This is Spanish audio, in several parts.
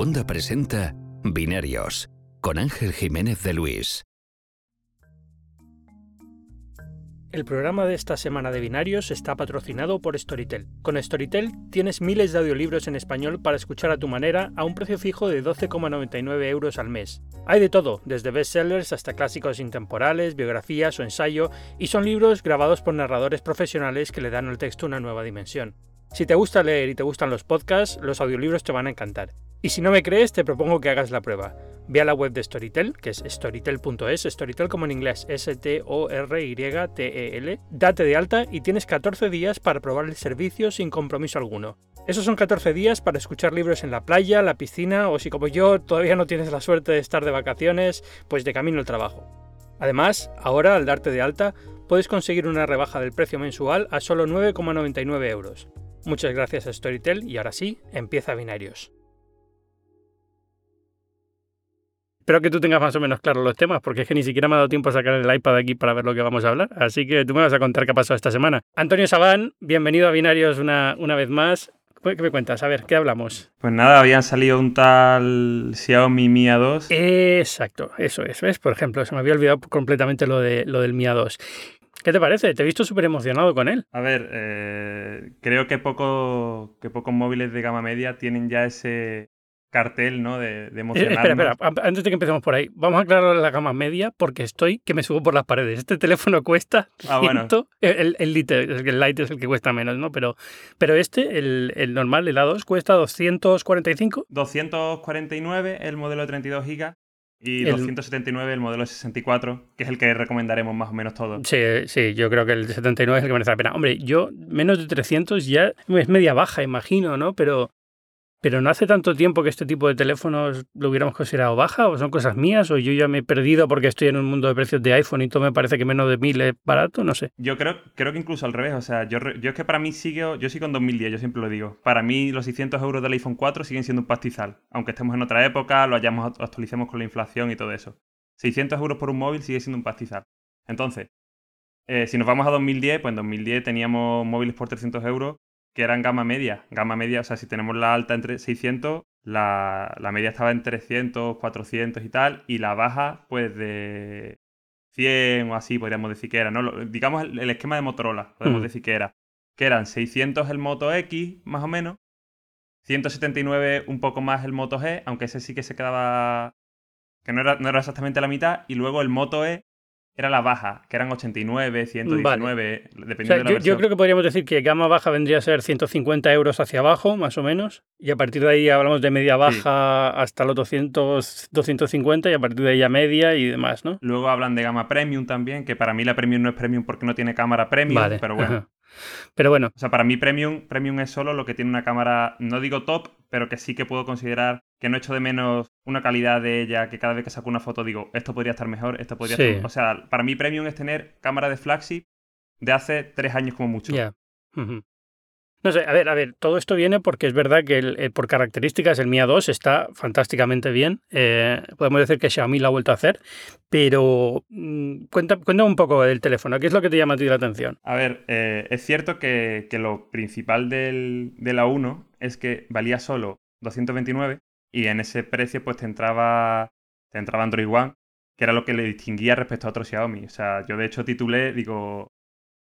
Wanda presenta Binarios con Ángel Jiménez de Luis. El programa de esta semana de Binarios está patrocinado por Storytel. Con Storytel tienes miles de audiolibros en español para escuchar a tu manera a un precio fijo de 12,99 euros al mes. Hay de todo, desde bestsellers hasta clásicos intemporales, biografías o ensayo, y son libros grabados por narradores profesionales que le dan al texto una nueva dimensión. Si te gusta leer y te gustan los podcasts, los audiolibros te van a encantar. Y si no me crees, te propongo que hagas la prueba. Ve a la web de Storytel, que es storytel.es, Storytel como en inglés, S-T-O-R-Y-T-E-L. Date de alta y tienes 14 días para probar el servicio sin compromiso alguno. Esos son 14 días para escuchar libros en la playa, la piscina o si como yo todavía no tienes la suerte de estar de vacaciones, pues de camino al trabajo. Además, ahora al darte de alta, puedes conseguir una rebaja del precio mensual a solo 9,99 euros. Muchas gracias a Storytel y ahora sí, empieza Binarios. Espero que tú tengas más o menos claros los temas, porque es que ni siquiera me ha dado tiempo a sacar el iPad aquí para ver lo que vamos a hablar. Así que tú me vas a contar qué ha pasado esta semana. Antonio Sabán, bienvenido a Binarios una, una vez más. ¿Qué me cuentas? A ver, ¿qué hablamos? Pues nada, habían salido un tal Xiaomi Mi A2. Exacto, eso es. ¿Ves? Por ejemplo, se me había olvidado completamente lo, de, lo del Mi A2. ¿Qué te parece? Te he visto súper emocionado con él. A ver, eh, creo que, poco, que pocos móviles de gama media tienen ya ese, cartel, ¿no? De, de emocionarnos. Eh, espera, espera, antes de que empecemos por ahí, vamos a aclarar la gama media porque estoy que me subo por las paredes. Este teléfono cuesta ah, bueno. el, el, Lite, el Lite es el que cuesta menos, ¿no? Pero, pero este, el, el normal, el A2, cuesta 245. 249 el modelo de 32 GB y el... 279 el modelo de 64, que es el que recomendaremos más o menos todos. Sí, sí, yo creo que el 79 es el que merece la pena. Hombre, yo menos de 300 ya es media baja, imagino, ¿no? Pero pero no hace tanto tiempo que este tipo de teléfonos lo hubiéramos considerado baja, o son cosas mías, o yo ya me he perdido porque estoy en un mundo de precios de iPhone y todo me parece que menos de mil es barato, no sé. Yo creo, creo que incluso al revés, o sea, yo, es que para mí sigo, yo sigo en 2010, yo siempre lo digo. Para mí los 600 euros del iPhone 4 siguen siendo un pastizal, aunque estemos en otra época, lo hayamos actualicemos con la inflación y todo eso. 600 euros por un móvil sigue siendo un pastizal. Entonces, eh, si nos vamos a 2010, pues en 2010 teníamos móviles por 300 euros que eran gama media. Gama media, o sea, si tenemos la alta entre 600, la, la, media estaba en 300, 400 y tal, y la baja, pues de 100 o así, podríamos decir que era, ¿no? Digamos el, el esquema de Motorola, podemos mm. decir que era. Que eran 600 el Moto X, más o menos, 179 un poco más el Moto G, aunque ese sí que se quedaba, que no era, no era exactamente la mitad, y luego el Moto E, era la baja, que eran 89, 119, vale. dependiendo o sea, de la yo, versión. Yo creo que podríamos decir que gama baja vendría a ser 150 euros hacia abajo, más o menos, y a partir de ahí hablamos de media baja sí. hasta los 200, 250 y a partir de ahí ya media y demás, ¿no? Luego hablan de gama premium también, que para mí la premium no es premium porque no tiene cámara premium, vale. pero bueno. Ajá. Pero bueno. O sea, para mí premium, premium es solo lo que tiene una cámara, no digo top, pero que sí que puedo considerar que no echo de menos una calidad de ella, que cada vez que saco una foto digo, esto podría estar mejor, esto podría sí. estar... O sea, para mí premium es tener cámara de flagship de hace tres años como mucho. Ya. Yeah. Uh -huh. No sé, a ver, a ver, todo esto viene porque es verdad que el, el, por características el Mi A2 está fantásticamente bien. Eh, podemos decir que Xiaomi lo ha vuelto a hacer, pero cuenta, cuéntame un poco del teléfono. ¿Qué es lo que te llama a ti la atención? A ver, eh, es cierto que, que lo principal del, de la 1 es que valía solo 229 y en ese precio pues te entraba, te entraba Android One, que era lo que le distinguía respecto a otros Xiaomi. O sea, yo de hecho titulé, digo,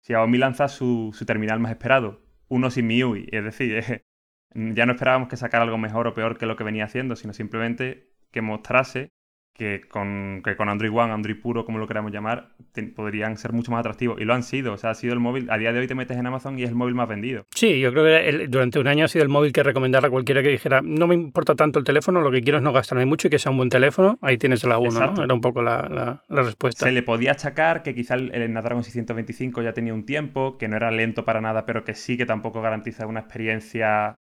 Xiaomi lanza su, su terminal más esperado uno sin MIUI. Es decir, ya no esperábamos que sacara algo mejor o peor que lo que venía haciendo, sino simplemente que mostrase que con, que con Android One, Android puro, como lo queramos llamar, te, podrían ser mucho más atractivos. Y lo han sido. O sea, ha sido el móvil. A día de hoy te metes en Amazon y es el móvil más vendido. Sí, yo creo que el, durante un año ha sido el móvil que recomendarle a cualquiera que dijera, no me importa tanto el teléfono, lo que quiero es no gastarme mucho y que sea un buen teléfono. Ahí tienes la 1, ¿no? Era un poco la, la, la, respuesta. Se le podía achacar que quizá el, el Snapdragon 625 ya tenía un tiempo, que no era lento para nada, pero que sí que tampoco garantiza una experiencia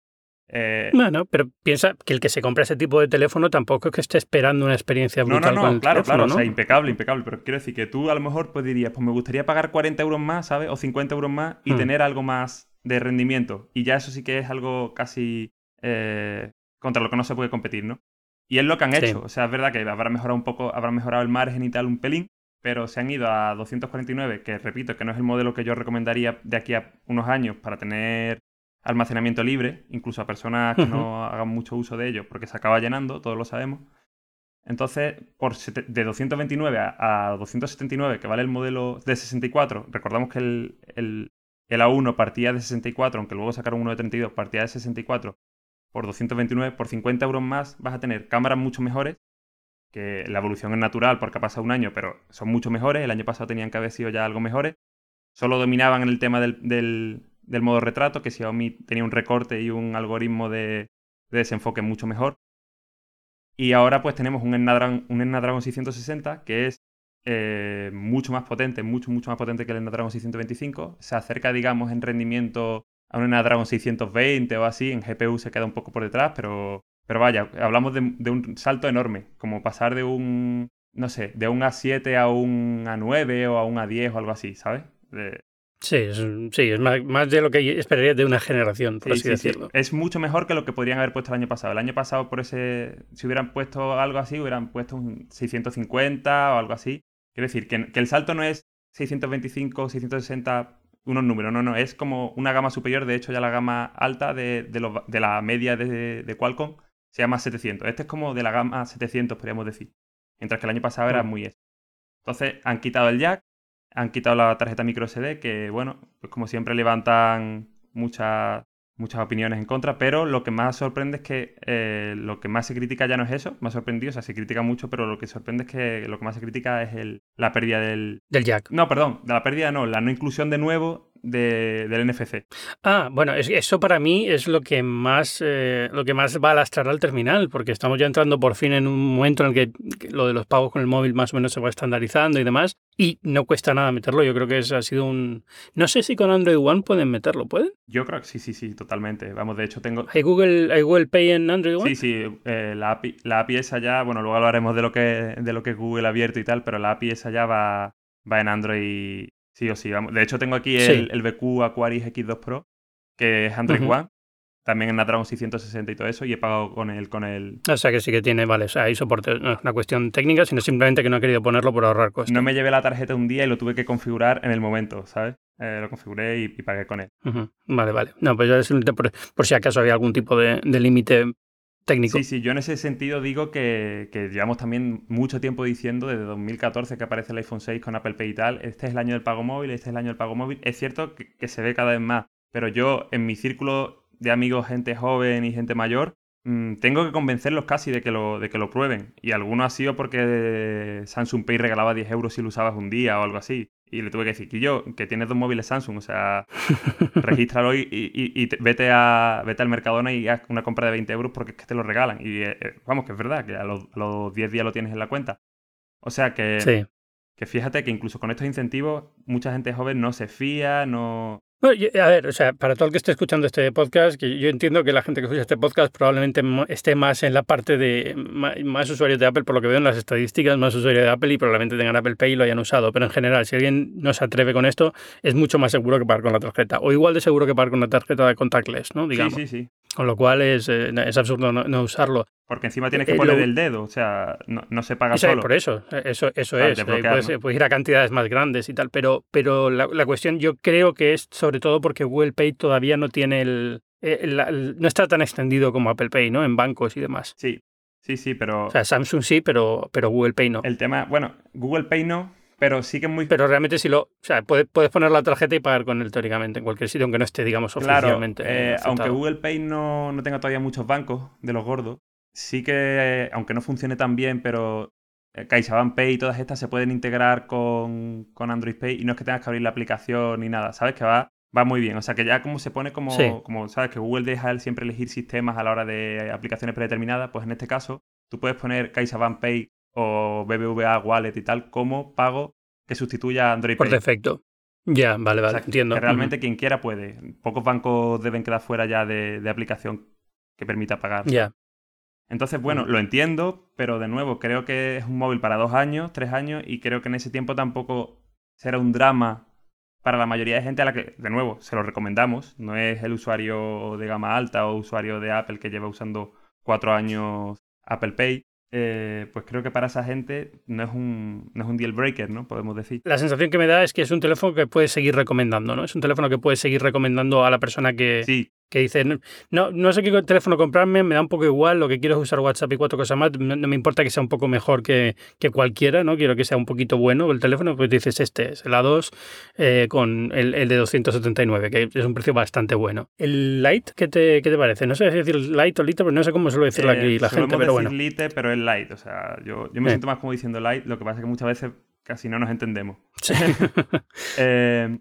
eh... Bueno, pero piensa que el que se compra ese tipo de teléfono tampoco es que esté esperando una experiencia brutal no, no, no, con claro, teléfono, claro, ¿no? o sea, impecable, impecable, pero quiero decir que tú a lo mejor pues dirías, pues me gustaría pagar 40 euros más, ¿sabes? O 50 euros más y Hmm. tener algo más de rendimiento. Y ya eso sí que es algo casi eh, contra lo que no se puede competir, ¿no? Y es lo que han Sí. hecho, o sea, es verdad que habrá mejorado un poco, habrá mejorado el margen y tal un pelín, pero se han ido a 249, que repito, que no es el modelo que yo recomendaría de aquí a unos años para tener almacenamiento libre, incluso a personas que no hagan mucho uso de ello, porque se acaba llenando, todos lo sabemos. Entonces, por de 229 a, 279, que vale el modelo de 64, recordamos que el, el, el, A1 partía de 64, aunque luego sacaron uno de 32, partía de 64 por 229, por 50 euros más vas a tener cámaras mucho mejores, que la evolución es natural porque ha pasado un año, pero son mucho mejores, el año pasado tenían que haber sido ya algo mejores, solo dominaban en el tema del, del, modo retrato, que Xiaomi tenía un recorte y un algoritmo de, de desenfoque mucho mejor. Y ahora pues tenemos un Snapdragon, un Snapdragon 660 que es eh, mucho más potente, mucho, mucho más potente que el Snapdragon 625. Se acerca, digamos, en rendimiento a un Snapdragon 620 o así. En GPU se queda un poco por detrás, pero, pero vaya, hablamos de, un salto enorme. Como pasar de un, no sé, de un A7 a un A9 o a un A10 o algo así, ¿sabes? Sí, es, sí, es más, de lo que esperaría de una generación, por así decirlo. Es mucho mejor que lo que podrían haber puesto el año pasado. El año pasado, por ese, si hubieran puesto algo así, hubieran puesto un 650 o algo así. Quiero decir, que, el salto no es 625, 660, unos números, no, no, es como una gama superior. De hecho, ya la gama alta de, de, la media de, de, Qualcomm se llama 700. Este es como de la gama 700, podríamos decir. Mientras que el año pasado era muy eso. Entonces, han quitado el jack, han quitado la tarjeta micro SD, que bueno, pues como siempre levantan muchas muchas opiniones en contra, pero lo que más sorprende es que eh, lo que más se critica ya no es eso, ha sorprendido, o sea, se critica mucho, pero lo que sorprende es que lo que más se critica es el, la pérdida del... Del jack. No, perdón, de la pérdida no, la no inclusión de nuevo de, del NFC. Ah, bueno, eso para mí es lo que más eh, lo que más va a lastrar al terminal, porque estamos ya entrando por fin en un momento en el que, lo de los pagos con el móvil más o menos se va estandarizando y demás, y no cuesta nada meterlo. Yo creo que eso ha sido un. No sé si con Android One pueden meterlo, ¿pueden? Yo creo que sí, sí, sí, totalmente. Vamos, de hecho tengo. ¿Hay Google, hay Google Pay en Android One? Sí, sí, eh, la, API, la API esa ya, bueno, luego hablaremos de lo que de lo que Google ha abierto y tal, pero la API esa ya va, va en Android Sí o sí, vamos. De hecho, tengo aquí el, el BQ Aquaris X2 Pro, que es Android One. También en Snapdragon 660 y todo eso, y he pagado con el, con el... O sea que sí que tiene, vale, o sea, hay soporte, no es una cuestión técnica, sino simplemente que no he querido ponerlo por ahorrar costos. No me llevé la tarjeta un día y lo tuve que configurar en el momento, ¿sabes? Eh, lo configuré y, pagué con él. Vale, vale. No, pues ya simplemente por, por, si acaso había algún tipo de, de límite Sí, sí, yo en ese sentido digo que, llevamos también mucho tiempo diciendo, desde 2014 que aparece el iPhone 6 con Apple Pay y tal, este es el año del pago móvil, este es el año del pago móvil. Es cierto que, se ve cada vez más, pero yo en mi círculo de amigos, gente joven y gente mayor, mm, tengo que convencerlos casi de que, lo, de que lo prueben. Y alguno ha sido porque Samsung Pay regalaba 10 euros si lo usabas un día o algo así. Y le tuve que decir, que yo, que tienes dos móviles Samsung, o sea, regístralo y, y, vete, a, vete al Mercadona y haz una compra de 20 euros porque es que te lo regalan. Y eh, eh, vamos, que es verdad, que a los, a los 10 días lo tienes en la cuenta. O sea que, que fíjate que incluso con estos incentivos, mucha gente joven no se fía, no, bueno, a ver, o sea, para todo el que esté escuchando este podcast, que yo entiendo que la gente que escucha este podcast probablemente esté más en la parte de más, usuarios de Apple, por lo que veo en las estadísticas, más usuarios de Apple y probablemente tengan Apple Pay y lo hayan usado. Pero en general, si alguien no se atreve con esto, es mucho más seguro que pagar con la tarjeta. O igual de seguro que pagar con la tarjeta de contactless, ¿no? Digamos. Sí, sí, sí. Con lo cual es, eh, es absurdo no, usarlo. Porque encima tienes que eh, poner el dedo, o sea, no, se paga solo. Por eso, eso, eso es. Puedes, ir a cantidades más grandes y tal, pero, pero la, la, cuestión yo creo que es sobre todo porque Google Pay todavía no tiene el, eh, no está tan extendido como Apple Pay, ¿no? En bancos y demás. Sí, sí, sí, pero... O sea, Samsung sí, pero, pero Google Pay no. El tema, bueno, Google Pay no, pero sí que muy... Pero realmente si lo... O sea, puedes, puedes poner la tarjeta y pagar con él teóricamente en cualquier sitio, aunque no esté, digamos, oficialmente. Claro, eh, aunque Google Pay no, no, tenga todavía muchos bancos de los gordos, sí que, aunque no funcione tan bien, pero eh, CaixaBank Pay y todas estas se pueden integrar con, con, Android Pay y no es que tengas que abrir la aplicación ni nada, ¿sabes? Que va, va muy bien. O sea, que ya como se pone como, como, ¿sabes? Que Google deja siempre elegir sistemas a la hora de aplicaciones predeterminadas, pues en este caso tú puedes poner CaixaBank Pay o BBVA Wallet y tal como pago que sustituya a Android Por defecto. Ya, vale, vale, entiendo. Que realmente quien quiera puede. Pocos bancos deben quedar fuera ya de, aplicación que permita pagar. Ya. Entonces, bueno, lo entiendo, pero de nuevo, creo que es un móvil para dos años, tres años, y creo que en ese tiempo tampoco será un drama para la mayoría de gente a la que, de nuevo, se lo recomendamos. No es el usuario de gama alta o usuario de Apple que lleva usando cuatro años Apple Pay. Eh, pues creo que para esa gente no es, un, no es un deal breaker, ¿no? Podemos decir. La sensación que me da es que es un teléfono que puedes seguir recomendando, ¿no? Es un teléfono que puedes seguir recomendando a la persona que, que dicen, no, no sé qué teléfono comprarme, me da un poco igual, lo que quiero es usar WhatsApp y cuatro cosas más, no, me importa que sea un poco mejor que, que, cualquiera, ¿no? Quiero que sea un poquito bueno el teléfono, pues dices, este es el A2 eh, con el, el, de 279, que es un precio bastante bueno. ¿El Lite qué te, qué te parece? No sé decir Lite o Lite, pero no sé cómo suele decirlo aquí la gente, pero bueno. Lite, pero es Lite, o sea, yo, yo me siento más como diciendo Lite, lo que pasa es que muchas veces casi no nos entendemos. Sí. eh,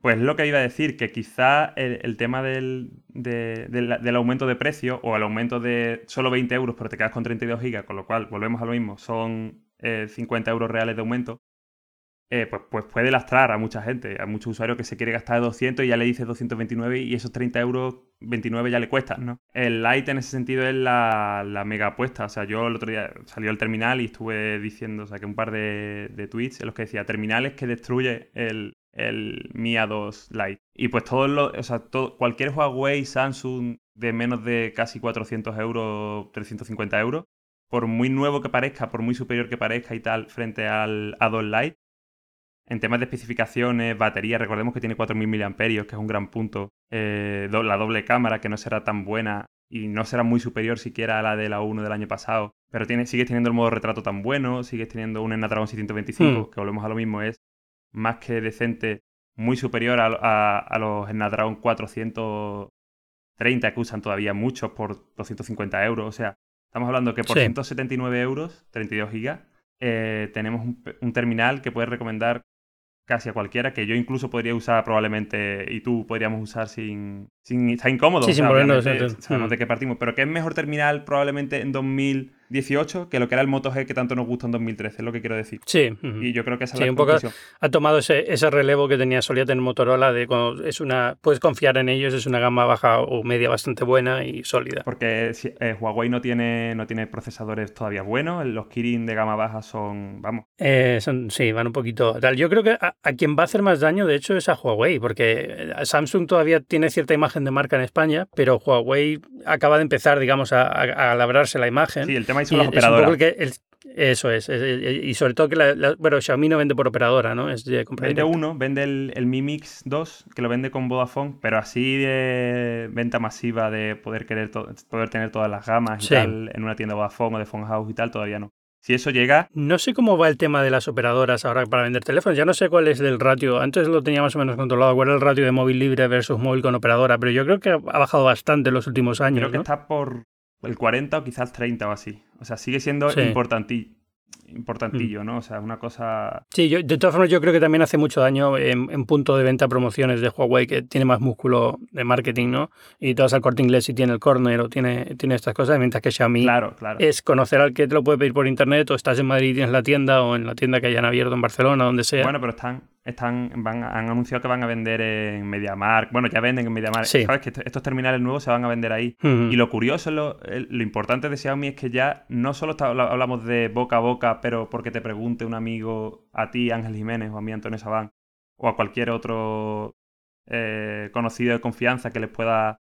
pues lo que iba a decir, que quizá el, tema del, del, aumento de precio o el aumento de solo 20 euros, pero te quedas con 32 gigas, con lo cual volvemos a lo mismo, son 50 eh, euros reales de aumento, eh, pues, pues, puede lastrar a mucha gente, a muchos usuarios que se quiere gastar 200 y ya le dices 229 y esos 30 euros 29 ya le cuestan, ¿no? El Lite en ese sentido es la, mega apuesta. O sea, yo el otro día salió al terminal y estuve diciendo, o sea, que un par de, de tweets en los que decía terminales que destruye el, el Mi A2 Lite. Y pues todos los, o sea, todo, cualquier Huawei, Samsung de menos de casi 400 euros, 350 euros, por muy nuevo que parezca, por muy superior que parezca y tal, frente al A2 Lite, en temas de especificaciones, batería, recordemos que tiene 4.000 mAh, que es un gran punto. Eh, la doble cámara, que no será tan buena y no será muy superior siquiera a la de la 1 del año pasado. Pero tiene, sigues teniendo el modo retrato tan bueno, sigues teniendo un Snapdragon 625, hmm. que volvemos a lo mismo, es más que decente, muy superior a, los Snapdragon 430 que usan todavía muchos por 250 euros. O sea, estamos hablando que por 179 euros, 32 gigas, eh, tenemos un, terminal que puedes recomendar casi a cualquiera, que yo incluso podría usar probablemente y tú podríamos usar sin, sin estar incómodo. Sí, sin sabemos de qué partimos, pero que es mejor terminal probablemente en 2000 18 que lo que era el Moto G que tanto nos gusta en 2013, es lo que quiero decir. Sí. Y yo creo que esa es la un poco ha tomado ese, ese, relevo que tenía solía tener Motorola de cuando es una puedes confiar en ellos, es una gama baja o media bastante buena y sólida. Porque eh, Huawei no tiene, no tiene procesadores todavía buenos, los Kirin de gama baja son, vamos. Eh, son, sí, van un poquito tal. Yo creo que a, quien va a hacer más daño, de hecho, es a Huawei, porque Samsung todavía tiene cierta imagen de marca en España, pero Huawei acaba de empezar, digamos, a, a, labrarse la imagen. Sí, el tema son las operadoras. eso es, y sobre todo que la, bueno, Xiaomi no vende por operadora, ¿no? Es de vende uno, vende el, Mi Mix 2, que lo vende con Vodafone, pero así de venta masiva de poder querer poder tener todas las gamas y tal en una tienda Vodafone o de Phone House y tal, todavía no. Si eso llega. No sé cómo va el tema de las operadoras ahora para vender teléfonos. Ya no sé cuál es el ratio. Antes lo tenía más o menos controlado. ¿Cuál es el ratio de móvil libre versus móvil con operadora? Pero yo creo que ha bajado bastante en los últimos años. Creo que está por el 40 o quizás el 30 o así. O sea, sigue siendo importantillo importantillo, mm. ¿no? O sea, una cosa... Sí, yo, de todas formas yo creo que también hace mucho daño en, punto de venta promociones de Huawei, que tiene más músculo de marketing, ¿no? Y todas al corte inglés y tiene el corner o tiene, tiene estas cosas, mientras que Xiaomi claro, claro. es conocer al que te lo puede pedir por internet o estás en Madrid y tienes la tienda o en la tienda que hayan abierto en Barcelona, donde sea. Bueno, pero están están, van, han anunciado que van a vender en MediaMark. Bueno, ya venden en MediaMark. Sabes que estos terminales nuevos se van a vender ahí. Y lo curioso, lo, lo, importante de Xiaomi es que ya no solo hablamos de boca a boca, pero porque te pregunte un amigo, a ti, Ángel Jiménez, o a mí, Antonio Sabán, o a cualquier otro eh, conocido de confianza que les pueda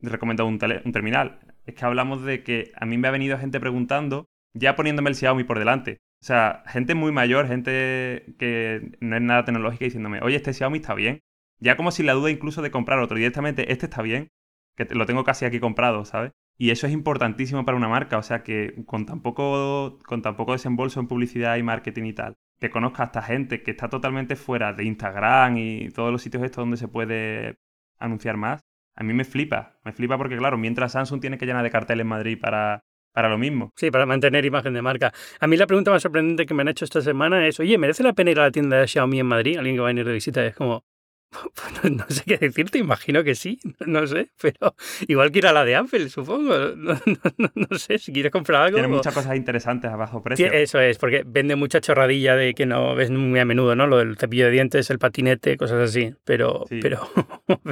recomendar un, un terminal. Es que hablamos de que a mí me ha venido gente preguntando, ya poniéndome el Xiaomi por delante. O sea, gente muy mayor, gente que no es nada tecnológica diciéndome, oye, este Xiaomi está bien. Ya como si la duda incluso de comprar otro directamente, este está bien, que lo tengo casi aquí comprado, ¿sabes? Y eso es importantísimo para una marca, o sea que con tan poco, con tan poco desembolso en publicidad y marketing y tal, que conozca a esta gente que está totalmente fuera de Instagram y todos los sitios estos donde se puede anunciar más, a mí me flipa. Me flipa porque, claro, mientras Samsung tiene que llenar de carteles en Madrid para para lo mismo. Sí, para mantener imagen de marca. A mí la pregunta más sorprendente que me han hecho esta semana es, oye, ¿merece la pena ir a la tienda de Xiaomi en Madrid? Alguien que va a venir de visita es como, no sé qué decirte, imagino que sí, no sé, pero igual que ir a la de Apple, supongo. No, sé, si quieres comprar algo. Tiene muchas cosas interesantes a bajo precio. eso es, porque vende mucha chorradilla de que no ves muy a menudo, ¿no? Lo del cepillo de dientes, el patinete, cosas así. Pero, pero,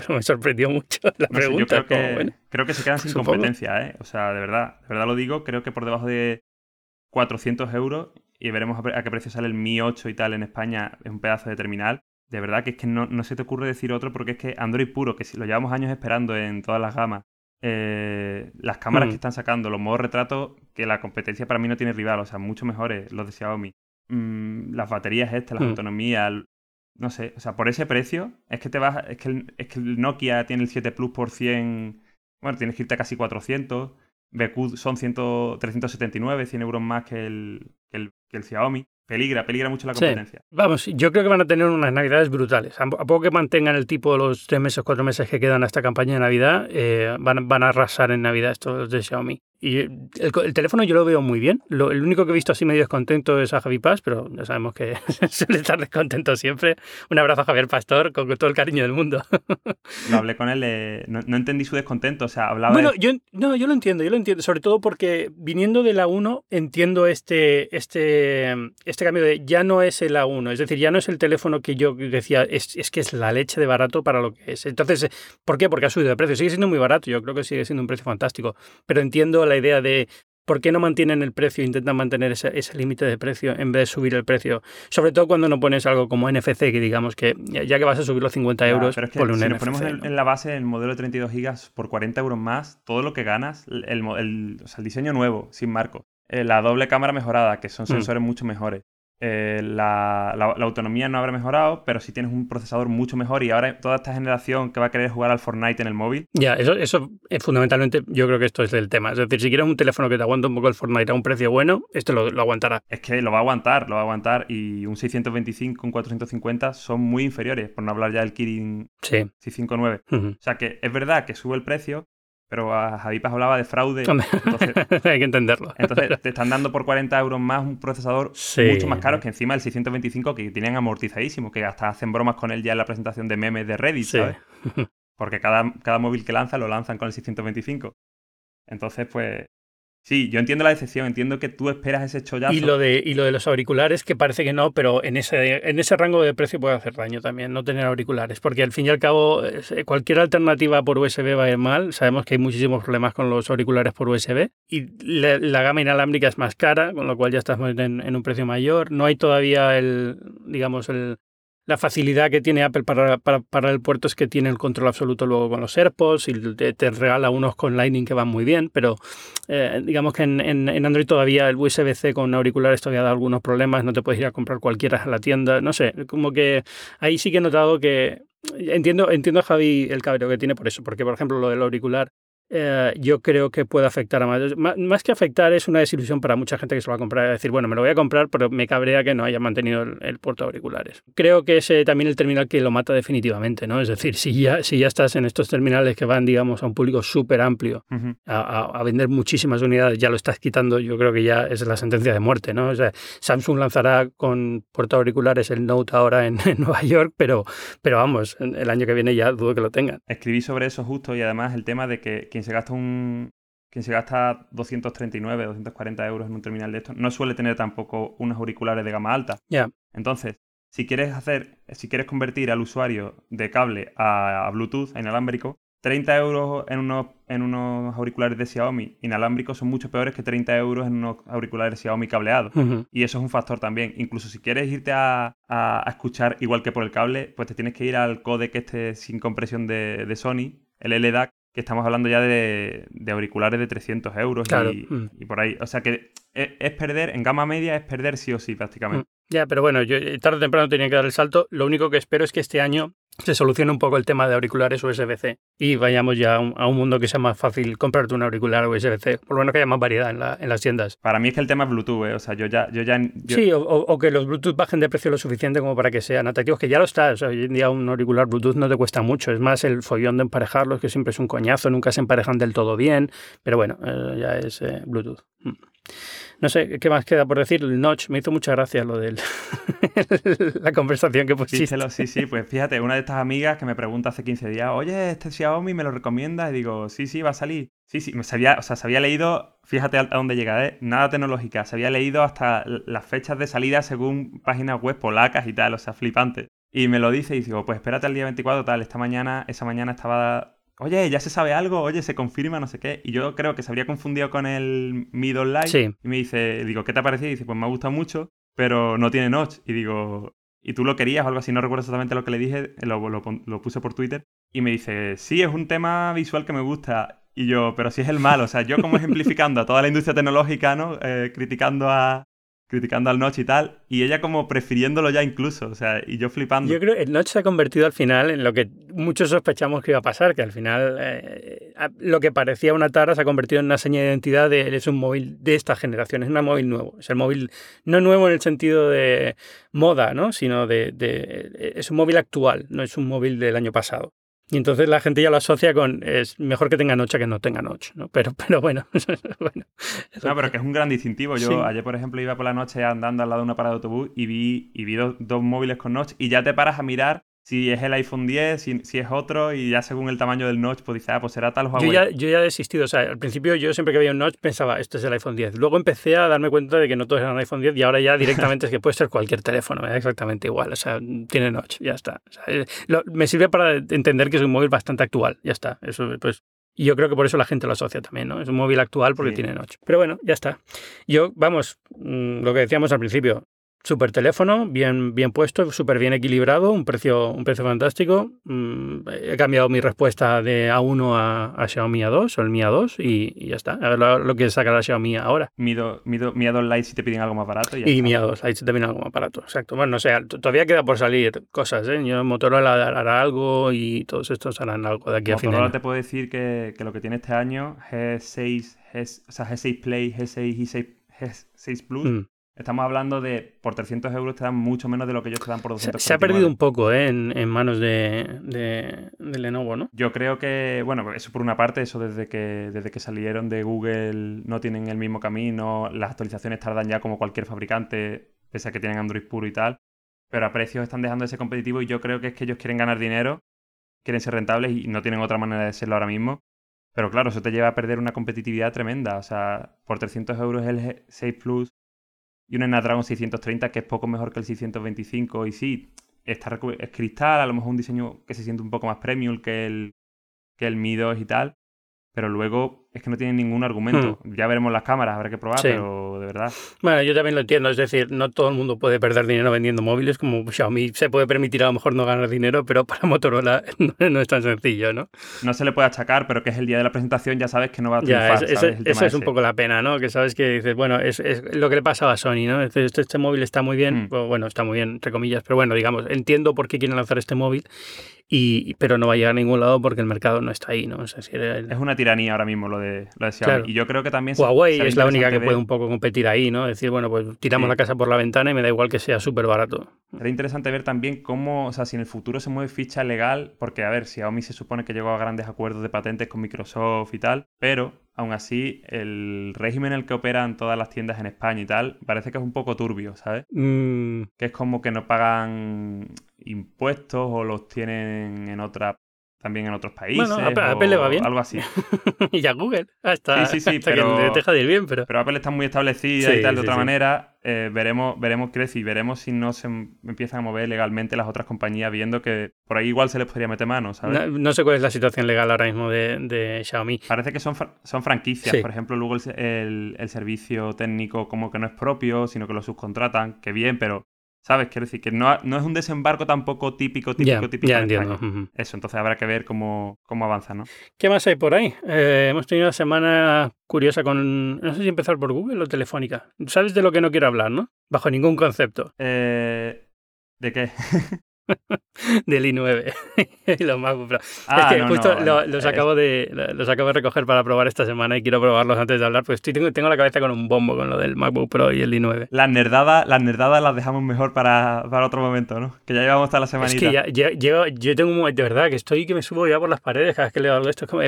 me sorprendió mucho la pregunta. yo creo que, creo que se quedan sin competencia, ¿eh? O sea, de verdad, de verdad lo digo, creo que por debajo de 400 euros y veremos a qué precio sale el Mi 8 y tal en España, es un pedazo de terminal de verdad que es que no, se te ocurre decir otro porque es que Android puro, que si lo llevamos años esperando en todas las gamas, eh, las cámaras que hmm. están sacando, los modos retratos, que la competencia para mí no tiene rival, o sea, mucho mejores los de Xiaomi. Mm, las baterías estas, la hmm. autonomía, no sé, o sea, por ese precio, es que te vas, es que el, es que el Nokia tiene el 7 Plus por 100, bueno, tienes que irte a casi 400, BQ son 100, 379, 100 euros más que el, que el, que el Xiaomi. Peligra, peligra mucho la Sí. competencia. Vamos, yo creo que van a tener unas navidades brutales. A a poco que mantengan el tipo de los tres meses, cuatro meses que quedan a esta campaña de Navidad, eh, van, van a arrasar en Navidad estos de Xiaomi. Y el, el teléfono yo lo veo muy bien. Lo- el único que he visto así medio descontento es a Javi Paz, pero ya sabemos que suele estar descontento siempre. Un abrazo a Javier Pastor con todo el cariño del mundo. Lo hablé con él, eh, no, no entendí su descontento, o sea, hablaba Bueno, de... yo, no, yo lo entiendo, yo lo entiendo, sobre todo porque viniendo de la 1 entiendo este, este, este cambio de ya no es el A1, es decir, ya no es el teléfono que yo decía, es, es que es la leche de barato para lo que es. Entonces, ¿por qué? Porque ha subido de precio, sigue siendo muy barato, yo creo que sigue siendo un precio fantástico, pero entiendo la idea de... ¿Por qué no mantienen el precio intentan mantener ese, ese límite de precio en vez de subir el precio? Sobre todo cuando no pones algo como NFC, que digamos que ya que vas a subir los 50 Ya, euros, pero es que ponle un si NFC. nos ponemos en, ¿no? en la base, el modelo de 32 gigas por 40 euros más, todo lo que ganas, el, el o sea, el diseño nuevo, sin marco, eh, la doble cámara mejorada, que son Mm. sensores mucho mejores, eh, la, la- la autonomía no habrá mejorado, pero sí tienes un procesador mucho mejor y ahora toda esta generación que va a querer jugar al Fortnite en el móvil, Ya, eso, eso es fundamentalmente, yo creo que esto es el tema. Es decir, si quieres un teléfono que te aguante un poco el Fortnite a un precio bueno, esto lo, lo aguantará. es que lo va a aguantar, lo va a aguantar y un 625, un 450 son muy inferiores, por no hablar ya del Kirin Sí. 659. Ujú. O sea que es verdad que sube el precio, pero a Javi Paz hablaba de fraude, entonces Hay que entenderlo. Entonces te están dando por 40 euros más un procesador Sí. mucho más caro que encima el 625 que tienen amortizadísimo, que hasta hacen bromas con él ya en la presentación de memes de Reddit, Sí. ¿sabes? Porque cada, cada móvil que lanzan lo lanzan con el 625. Entonces, pues... Sí, yo entiendo la decepción, entiendo que tú esperas ese chollazo. Y lo, de, y lo de los auriculares, que parece que no, pero en ese, en ese rango de precio puede hacer daño también, no tener auriculares. Porque al fin y al cabo, es- cualquier alternativa por USB va a ir mal. Sabemos que hay muchísimos problemas con los auriculares por USB. Y la, la gama inalámbrica es más cara, con lo cual ya estamos en, en un precio mayor. No hay todavía el, digamos, el, la facilidad que tiene Apple para, para, para el puerto es que tiene el control absoluto luego con los AirPods y te, regala unos con Lightning que van muy bien, pero eh, digamos que en, en- en Android todavía el USB-C con auriculares todavía da algunos problemas, no te puedes ir a comprar cualquiera a la tienda, no sé, como que ahí sí que he notado que entiendo, entiendo a Javi el cabreo que tiene por eso, porque por ejemplo lo del auricular eh, yo creo que puede afectar a más. Má- Más que afectar, es una desilusión para mucha gente que se lo va a comprar. Es decir, bueno, me lo voy a comprar, pero me cabrea que no haya mantenido el, el puerto de auriculares. Creo que es eh, también el terminal que lo mata definitivamente, ¿no? Es decir, si ya, si ya estás en estos terminales que van, digamos, a un público súper amplio, Ujú. a, a- a vender muchísimas unidades, ya lo estás quitando, yo creo que ya es la sentencia de muerte, ¿no? O sea, Samsung lanzará con puerto de auriculares el Note ahora en, en Nueva York, pero, pero vamos, el año que viene ya dudo que lo tengan. Escribí sobre eso justo y además el tema de que quien se gasta un... Quien se gasta 239, 240 euros en un terminal de estos no suele tener tampoco unos auriculares de gama alta. Ya. Entonces, si quieres hacer, si quieres convertir al usuario de cable a, a Bluetooth, a inalámbrico, 30 euros en unos, en unos auriculares de Xiaomi inalámbricos son mucho peores que 30 euros en unos auriculares Xiaomi cableados. Y eso es un factor también. Incluso si quieres irte a, a- a escuchar igual que por el cable, pues te tienes que ir al codec este sin compresión de, de Sony, el LDAC, que estamos hablando ya de, de auriculares de 300 euros Claro. y, Mm. y por ahí. O sea que es, es perder, en gama media es perder sí o sí prácticamente. Ya, pero bueno, yo eh, tarde o temprano tenía que dar el salto. Lo único que espero es que este año se solucione un poco el tema de auriculares USB-C y vayamos ya a un, a un mundo que sea más fácil comprarte un auricular USB-C. Por lo menos que haya más variedad en, la- en las tiendas. Para mí es que el tema es Bluetooth, ¿eh? O sea, yo ya... Yo ya yo- Sí, o, o- que los Bluetooth bajen de precio lo suficiente como para que sean atractivos, que ya lo está. O sea, hoy en día un auricular Bluetooth no te cuesta mucho. Es más el follón de emparejarlos, que siempre es un coñazo, nunca se emparejan del todo bien. Pero bueno, eh, ya es eh, Bluetooth. Mm. No sé, ¿qué más queda por decir? El notch, me hizo mucha gracia lo de la conversación que pusiste. Díselo, sí, sí, pues fíjate, una de estas amigas que me pregunta hace 15 días, oye, este Xiaomi me lo recomiendas, y digo, sí, sí, va a salir. Sí, sí, me sabía, o sea, se había leído, fíjate a dónde llega, ¿eh? Nada tecnológica, se había leído hasta las fechas de salida según páginas web polacas y tal, o sea, flipante. Y me lo dice y digo, pues espérate al día 24, tal, esta mañana, esa mañana estaba, oye, ya se sabe algo, oye, se confirma, no sé qué. Y yo creo que se habría confundido con el Middle Light. Sí. Y me dice, digo, ¿qué te ha parecido? Y dice, pues me ha gustado mucho, pero no tiene notch. Y digo, ¿y tú lo querías o algo así? No recuerdo exactamente lo que le dije, lo, lo pon- lo puse por Twitter. Y me dice, sí, es un tema visual que me gusta. Y yo, pero si es el malo, o sea, yo como ejemplificando a toda la industria tecnológica, ¿no? Eh, criticando a criticando al Notch y tal, y ella como prefiriéndolo ya incluso, o sea, y yo flipando. Yo creo que el Notch se ha convertido al final en lo que muchos sospechamos que iba a pasar, que al final eh, lo que parecía una tara se ha convertido en una seña de identidad de es un móvil de esta generación, es un móvil nuevo, es el móvil no nuevo en el sentido de moda, ¿no? sino de, de es un móvil actual, no es un móvil del año pasado. Y entonces la gente ya lo asocia con es mejor que tenga noche que no tenga noche, ¿no? Pero, pero bueno, bueno. No, pero que es un gran distintivo. Yo ayer, por ejemplo, iba por la noche andando al lado de una parada de autobús y vi, y vi dos, dos móviles con noche y ya te paras a mirar si es el iPhone 10, si, si, es otro, y ya según el tamaño del notch, pues dices, ah, pues será tal Huawei. Yo ya, yo ya he desistido, o sea, al principio yo siempre que veía un notch pensaba, esto es el iPhone 10. Luego empecé a darme cuenta de que no todos eran iPhone 10 y ahora ya directamente es que puede ser cualquier teléfono, me da exactamente igual, o sea, tiene notch, ya está. Eh, me sirve para entender que es un móvil bastante actual, ya está. Eso, pues, y yo creo que por eso la gente lo asocia también, ¿no? Es un móvil actual porque tiene notch. Pero bueno, ya está. Yo, vamos, mm, lo que decíamos al principio, Super teléfono, bien, bien puesto, súper bien equilibrado, un precio, un precio fantástico. Mm, he cambiado mi respuesta de A1 a, Xiaomi A2 o el Mi A2 y, ya está. A ver lo, que saca la Xiaomi ahora. Mi, do, Mi, A2 Lite si te piden algo más barato. Y, Mi A2 Lite si te piden algo más barato, exacto. Bueno, no sé, todavía queda por salir cosas, ¿eh? Yo Motorola hará algo y todos estos harán algo de aquí a fin Motorola te puedo decir que, que, lo que tiene este año, G6, G, o sea, G6 Play, G6 y 6, G6 Plus, mm. Estamos hablando de, por 300 euros te dan mucho menos de lo que ellos te dan por 200 Se, se ha perdido un poco ¿eh? en, manos de, de, Lenovo, ¿no? Yo creo que, bueno, eso por una parte, eso desde que, desde que salieron de Google no tienen el mismo camino, las actualizaciones tardan ya como cualquier fabricante, pese a que tienen Android puro y tal, pero a precios están dejando de ser competitivos y yo creo que es que ellos quieren ganar dinero, quieren ser rentables y no tienen otra manera de serlo ahora mismo. Pero claro, eso te lleva a perder una competitividad tremenda. O sea, por 300 euros el 6 Plus y un Snapdragon 630 que es poco mejor que el 625 y sí, está, es cristal, a lo mejor un diseño que se siente un poco más premium que el, que el Mi 2 y tal, pero luego es que no tiene ningún argumento. Hmm. Ya veremos las cámaras, habrá que probar, pero de verdad. Bueno, yo también lo entiendo, es decir, no todo el mundo puede perder dinero vendiendo móviles, como Xiaomi se puede permitir a lo mejor no ganar dinero, pero para Motorola no, es tan sencillo, ¿no? No se le puede achacar, pero que es el día de la presentación, ya sabes que no va a triunfar. Ya, eso es un poco la pena, ¿no? Que sabes que dices, bueno, es, lo que le pasaba a Sony, ¿no? Este, este, móvil está muy bien, hmm. bueno, está muy bien, entre comillas, pero bueno, digamos, entiendo por qué quieren lanzar este móvil y, pero no va a llegar a ningún lado porque el mercado no está ahí, ¿no? Es, es una tiranía ahora mismo lo de, lo de Xiaomi. Y yo creo que también... Huawei es la única que puede un poco competir ahí, ¿no? Decir, bueno, pues tiramos la casa por la ventana y me da igual que sea súper barato. Sería interesante ver también cómo, o sea, si en el futuro se mueve ficha legal, porque a ver, Xiaomi se supone que llegó a grandes acuerdos de patentes con Microsoft y tal, pero aún así, el régimen en el que operan todas las tiendas en España y tal, parece que es un poco turbio, ¿sabes? Mm. Que es como que no pagan impuestos o los tienen en otra también en otros países. Bueno, Apple, le va bien. Algo así. y ya Google. Hasta, sí, sí, sí, pero, que deja de ir bien, pero... Pero Apple está muy establecida y tal, de otra manera. Eh, veremos, veremos qué decir, veremos si no se empiezan a mover legalmente las otras compañías, viendo que por ahí igual se les podría meter mano, ¿sabes? No, sé cuál es la situación legal ahora mismo de, Xiaomi. Parece que son, son franquicias. Por ejemplo, luego el, el servicio técnico como que no es propio, sino que lo subcontratan, que bien, pero ¿Sabes? Quiero decir que no, no, es un desembarco tampoco típico, típico, típico. Ya entiendo. Eso, entonces habrá que ver cómo, cómo avanza, ¿no? ¿Qué más hay por ahí? Eh, hemos tenido una semana curiosa con. No sé si empezar por Google o Telefónica. ¿Sabes de lo que no quiero hablar, no? Bajo ningún concepto. Eh, ¿De qué? del i9 y los MacBook Pro. Ah, es que justo los, acabo de, los acabo de recoger para probar esta semana y quiero probarlos antes de hablar, pues estoy, tengo, tengo la cabeza con un bombo con lo del MacBook Pro y el i9. Las nerdadas las, nerdadas las dejamos mejor para, para, otro momento, ¿no? Que ya llevamos hasta la semanita. Es que ya, yo, yo tengo un de verdad que estoy que me subo ya por las paredes cada vez que leo algo esto. Es como,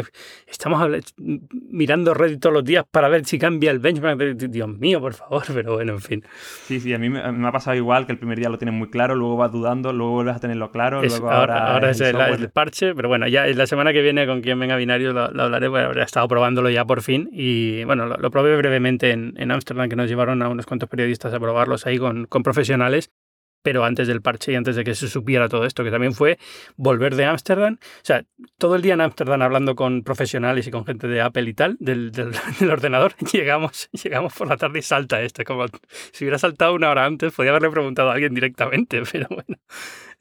estamos mirando Reddit todos los días para ver si cambia el benchmark. Dios mío, por favor, pero bueno, en fin. Sí, sí, a mí me, me ha pasado igual que el primer día lo tienes muy claro, luego vas dudando, luego a tenerlo claro. ahora, es, el, parche, pero bueno, ya la semana que viene con quien venga binario lo, hablaré, porque he estado probándolo ya por fin y bueno, lo, probé brevemente en Ámsterdam, que nos llevaron a unos cuantos periodistas a probarlos ahí con, con profesionales pero antes del parche y antes de que se supiera todo esto, que también fue volver de Ámsterdam, o sea, todo el día en Ámsterdam hablando con profesionales y con gente de Apple y tal, del, del, ordenador, llegamos, llegamos por la tarde y salta esto, como si hubiera saltado una hora antes, podía haberle preguntado a alguien directamente, pero bueno,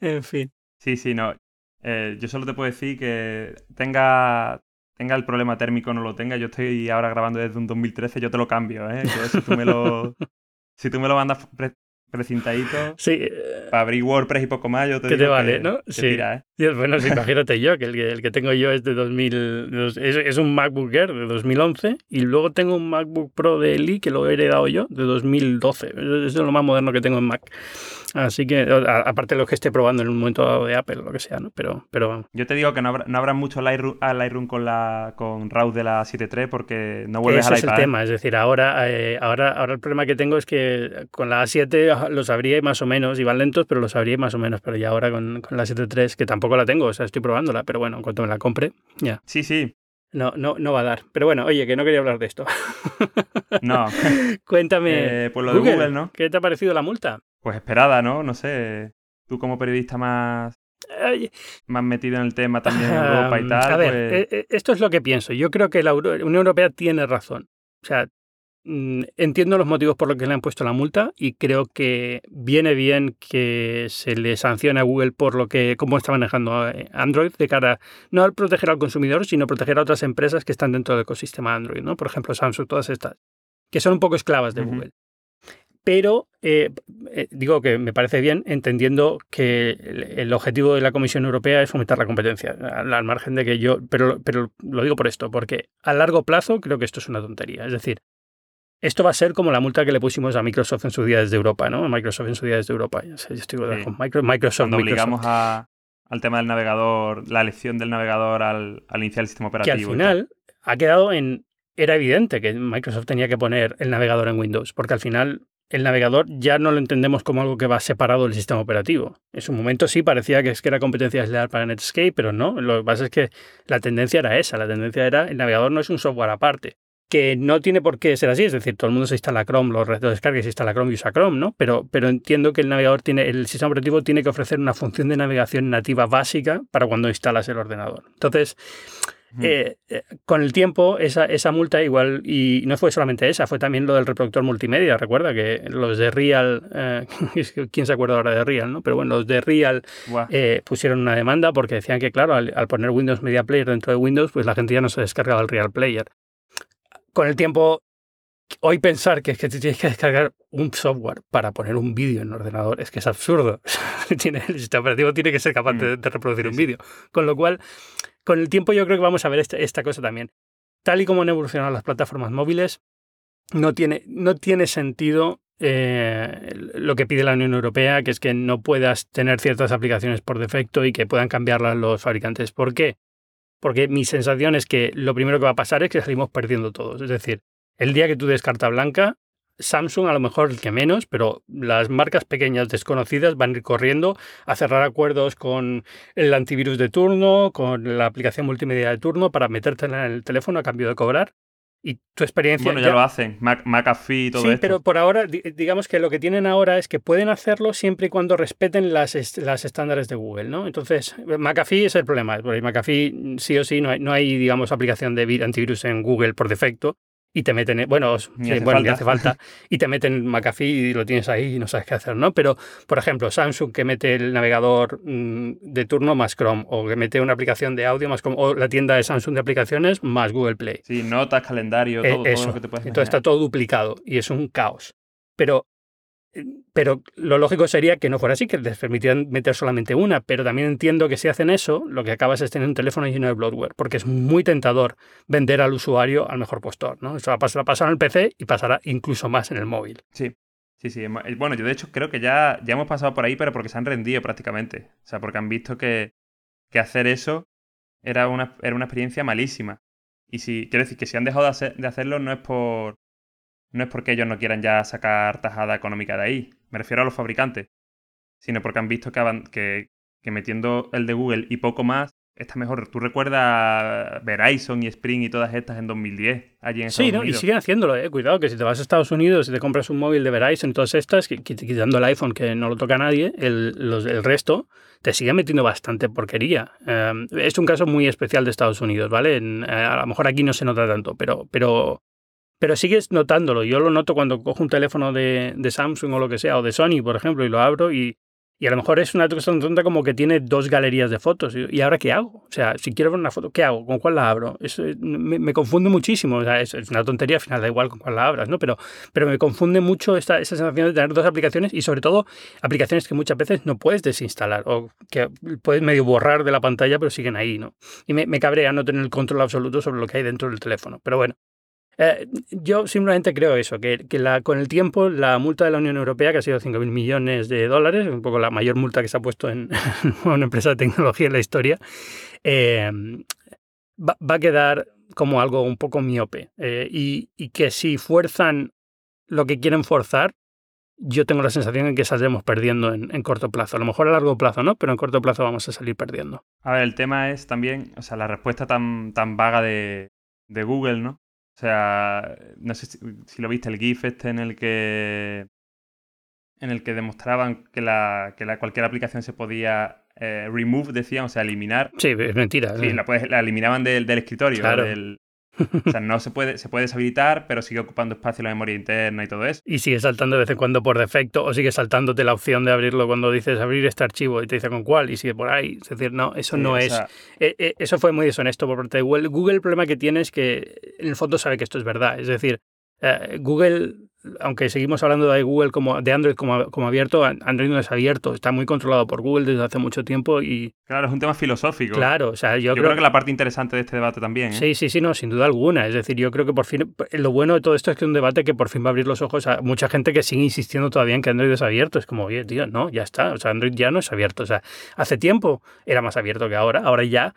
en fin. Sí, sí, no. Eh, yo solo te puedo decir que tenga, tenga el problema térmico o no lo tenga, yo estoy ahora grabando desde un 2013, yo te lo cambio, ¿eh? Que eso tú me lo, si tú me lo mandas precintadito. Sí. Eh, para abrir WordPress y poco más, yo te que digo te vale, que, ¿no? que sí. tira, ¿eh? Bueno, sí, imagínate yo, que el, que el, que tengo yo es de 2000, es, es, un MacBook Air de 2011 y luego tengo un MacBook Pro de Eli que lo he heredado yo de 2012. Es lo más moderno que tengo en Mac. Así que, aparte de lo que esté probando en un momento dado de Apple lo que sea, ¿no? Pero, pero Yo te digo que no habrá, no habrá mucho Lightroom, a Lightroom con, la, con RAW de la 7.3 porque no vuelves Ese al es iPad. el tema, es decir, ahora, eh, ahora, ahora el problema que tengo es que con la A7 los abría más o menos, iban lentos, pero los abría más o menos, pero ya ahora con, con la 7.3, que tampoco la tengo, o sea, estoy probándola, pero bueno, en cuanto me la compre, ya. Sí, sí. No, no, no va a dar. Pero bueno, oye, que no quería hablar de esto. No. Cuéntame. Eh, pues lo de Google, ¿no? ¿Qué te ha parecido la multa? Pues esperada, ¿no? No sé. Tú como periodista más, más metido en el tema también en Europa y tal. A ver, pues... eh, eh, esto es lo que pienso. Yo creo que la Unión Europea tiene razón. O sea, entiendo los motivos por los que le han puesto la multa y creo que viene bien que se le sancione a Google por lo que cómo está manejando eh, Android de cara no al proteger al consumidor, sino proteger a otras empresas que están dentro del ecosistema Android, ¿no? Por ejemplo, Samsung, todas estas, que son un poco esclavas de. Google. Pero eh, eh, digo que me parece bien, entendiendo que el, el objetivo de la Comisión Europea es fomentar la competencia, al, al margen de que yo, pero, pero lo digo por esto, porque a largo plazo creo que esto es una tontería. Es decir, esto va a ser como la multa que le pusimos a Microsoft en su día desde Europa, ¿no? A Microsoft en su día desde Europa. Yo estoy Sí. con Micro- Microsoft. Cuando Microsoft. obligamos a, al tema del navegador, la elección del navegador al, al iniciar el sistema que operativo. al y tal. final ha quedado en... Era evidente que Microsoft tenía que poner el navegador en Windows, porque al final el navegador ya no lo entendemos como algo que va separado del sistema operativo. En su momento sí parecía que es que era competencia desleal para Netscape, pero no. Lo que pasa es que la tendencia era esa. La tendencia era el navegador no es un software aparte. Que no tiene por qué ser así, es decir, todo el mundo se instala Chrome, los retos de descarga y se instala Chrome y usa Chrome, ¿no? Pero, pero entiendo que el navegador tiene, el sistema operativo tiene que ofrecer una función de navegación nativa básica para cuando instalas el ordenador. Entonces, eh, eh, con el tiempo, esa, esa multa igual, y no fue solamente esa, fue también lo del reproductor multimedia. Recuerda que los de Real, eh, ¿quién se acuerda ahora de Real? ¿no? Pero bueno, los de Real pusieron una demanda porque decían que, claro, al, al poner Windows Media Player dentro de Windows, pues la gente ya no se descargaba el Real Player. Con el tiempo, hoy pensar que es que te tienes que descargar un software para poner un vídeo en el ordenador es que es absurdo. El sistema operativo tiene que ser capaz de, Mm, de reproducir un vídeo. Con lo cual, con el tiempo yo creo que vamos a ver este- esta cosa también. Tal y como han evolucionado las plataformas móviles, no tiene, no tiene sentido eh, lo que pide la Unión Europea, que es que no puedas tener ciertas aplicaciones por defecto y que puedan cambiarlas los fabricantes. ¿Por qué? Porque mi sensación es que lo primero que va a pasar es que salimos perdiendo todos. Es decir, el día que tú des carta blanca, Samsung a lo mejor el que menos, pero las marcas pequeñas desconocidas van a ir corriendo a cerrar acuerdos con el antivirus de turno, con la aplicación multimedia de turno para meterte en el teléfono a cambio de cobrar. Y tu experiencia... Bueno, ya, lo hacen. Mac, McAfee y todo sí, esto. pero por ahora, di- digamos que lo que tienen ahora es que pueden hacerlo siempre y cuando respeten las, las estándares de Google, ¿no? Entonces, McAfee es el problema, porque McAfee sí o sí no hay, no hay digamos, aplicación de vi- antivirus en Google por defecto y te meten, en- bueno, Ni hace bueno, ni falta. hace falta, y te meten McAfee y lo tienes ahí y no sabes qué hacer, ¿no? Pero, por ejemplo, Samsung que mete el navegador mm, de turno más Chrome, o que mete una aplicación de audio más Chrome, o la tienda de Samsung de aplicaciones más Google Play. Sí, notas, calendario, Eh, todo, todo eso. lo que te puedes Entonces está todo duplicado y es un caos. Pero, pero lo lógico sería que no fuera así, que les permitieran meter solamente una. Pero también entiendo que si hacen eso, lo que acabas es tener un teléfono lleno de bloatware, porque es muy tentador vender al usuario al mejor postor. ¿no? Eso va a pasar, pasar en el PC y pasará incluso más en el móvil. Sí, sí, sí. Bueno, yo de hecho creo que ya, ya hemos pasado por ahí, pero porque se han rendido prácticamente. O sea, porque han visto que, que hacer eso era una, era una experiencia malísima. Y si, quiero decir que si han dejado de hacerlo no es por. No es porque ellos no quieran ya sacar tajada económica de ahí. Me refiero a los fabricantes. Sino porque han visto que, avan- que, que metiendo el de Google y poco más está mejor. ¿Tú recuerdas Verizon y Spring y todas estas en 2010 allí en Sí, ¿no? y siguen haciéndolo. ¿eh? Cuidado, que si te vas a Estados Unidos y te compras un móvil de Verizon y todas estas, qui- qui- quitando el iPhone que no lo toca nadie, el, los- el resto te sigue metiendo bastante porquería. Eh, es un caso muy especial de Estados Unidos, ¿vale? En- eh, a lo mejor aquí no se nota tanto, pero, pero, pero sigues notándolo. Yo lo noto cuando cojo un teléfono de, Samsung o lo que sea, o de Sony, por ejemplo, y lo abro y, a lo mejor es una cosa tan tonta como que tiene dos galerías de fotos. ¿Y ahora qué hago? O sea, si quiero ver una foto, ¿qué hago? ¿Con cuál la abro? Eso me, confunde muchísimo. O sea, es, una tontería, al final da igual con cuál la abras, ¿no? Pero, me confunde mucho esta, esa sensación de tener dos aplicaciones y sobre todo aplicaciones que muchas veces no puedes desinstalar o que puedes medio borrar de la pantalla pero siguen ahí, ¿no? Y me, me cabrea no tener el control absoluto sobre lo que hay dentro del teléfono. Pero bueno, eh, yo simplemente creo eso, que, que la, con el tiempo la multa de la Unión Europea, que ha sido 5.000 millones de dólares, un poco la mayor multa que se ha puesto en una empresa de tecnología en la historia, eh, va, va, a quedar como algo un poco miope. Eh, y, y, que si fuerzan lo que quieren forzar, yo tengo la sensación de que saldremos perdiendo en, en, corto plazo. A lo mejor a largo plazo no, pero en corto plazo vamos a salir perdiendo. A ver, el tema es también, o sea, la respuesta tan, tan vaga de, de Google, ¿no? O sea, no sé si, lo viste, el GIF este en el que. En el que demostraban que, la, que la, cualquier aplicación se podía eh, remove, decían, o sea, eliminar. Sí, es mentira. Sí, la, la, eliminaban del, del escritorio, claro. del, o sea, no se puede, se puede deshabilitar, pero sigue ocupando espacio en la memoria interna y todo eso. Y sigue saltando de vez en cuando por defecto, o sigue saltándote la opción de abrirlo cuando dices abrir este archivo y te dice con cuál, y sigue por ahí. Es decir, no, eso no es. Eh, eh, eso fue muy deshonesto por parte de Google. Google, el problema que tiene es que en el fondo sabe que esto es verdad. Es decir, eh, Google aunque seguimos hablando de Google como de Android como, como, abierto, Android no es abierto, está muy controlado por Google desde hace mucho tiempo y... Claro, es un tema filosófico. Claro, o sea, yo, creo, que la parte interesante de este debate también. ¿eh? Sí, sí, sí, no, sin duda alguna. Es decir, yo creo que por fin, lo bueno de todo esto es que es un debate que por fin va a abrir los ojos a mucha gente que sigue insistiendo todavía en que Android es abierto. Es como, oye, tío, no, ya está, o sea, Android ya no es abierto. O sea, hace tiempo era más abierto que ahora, ahora ya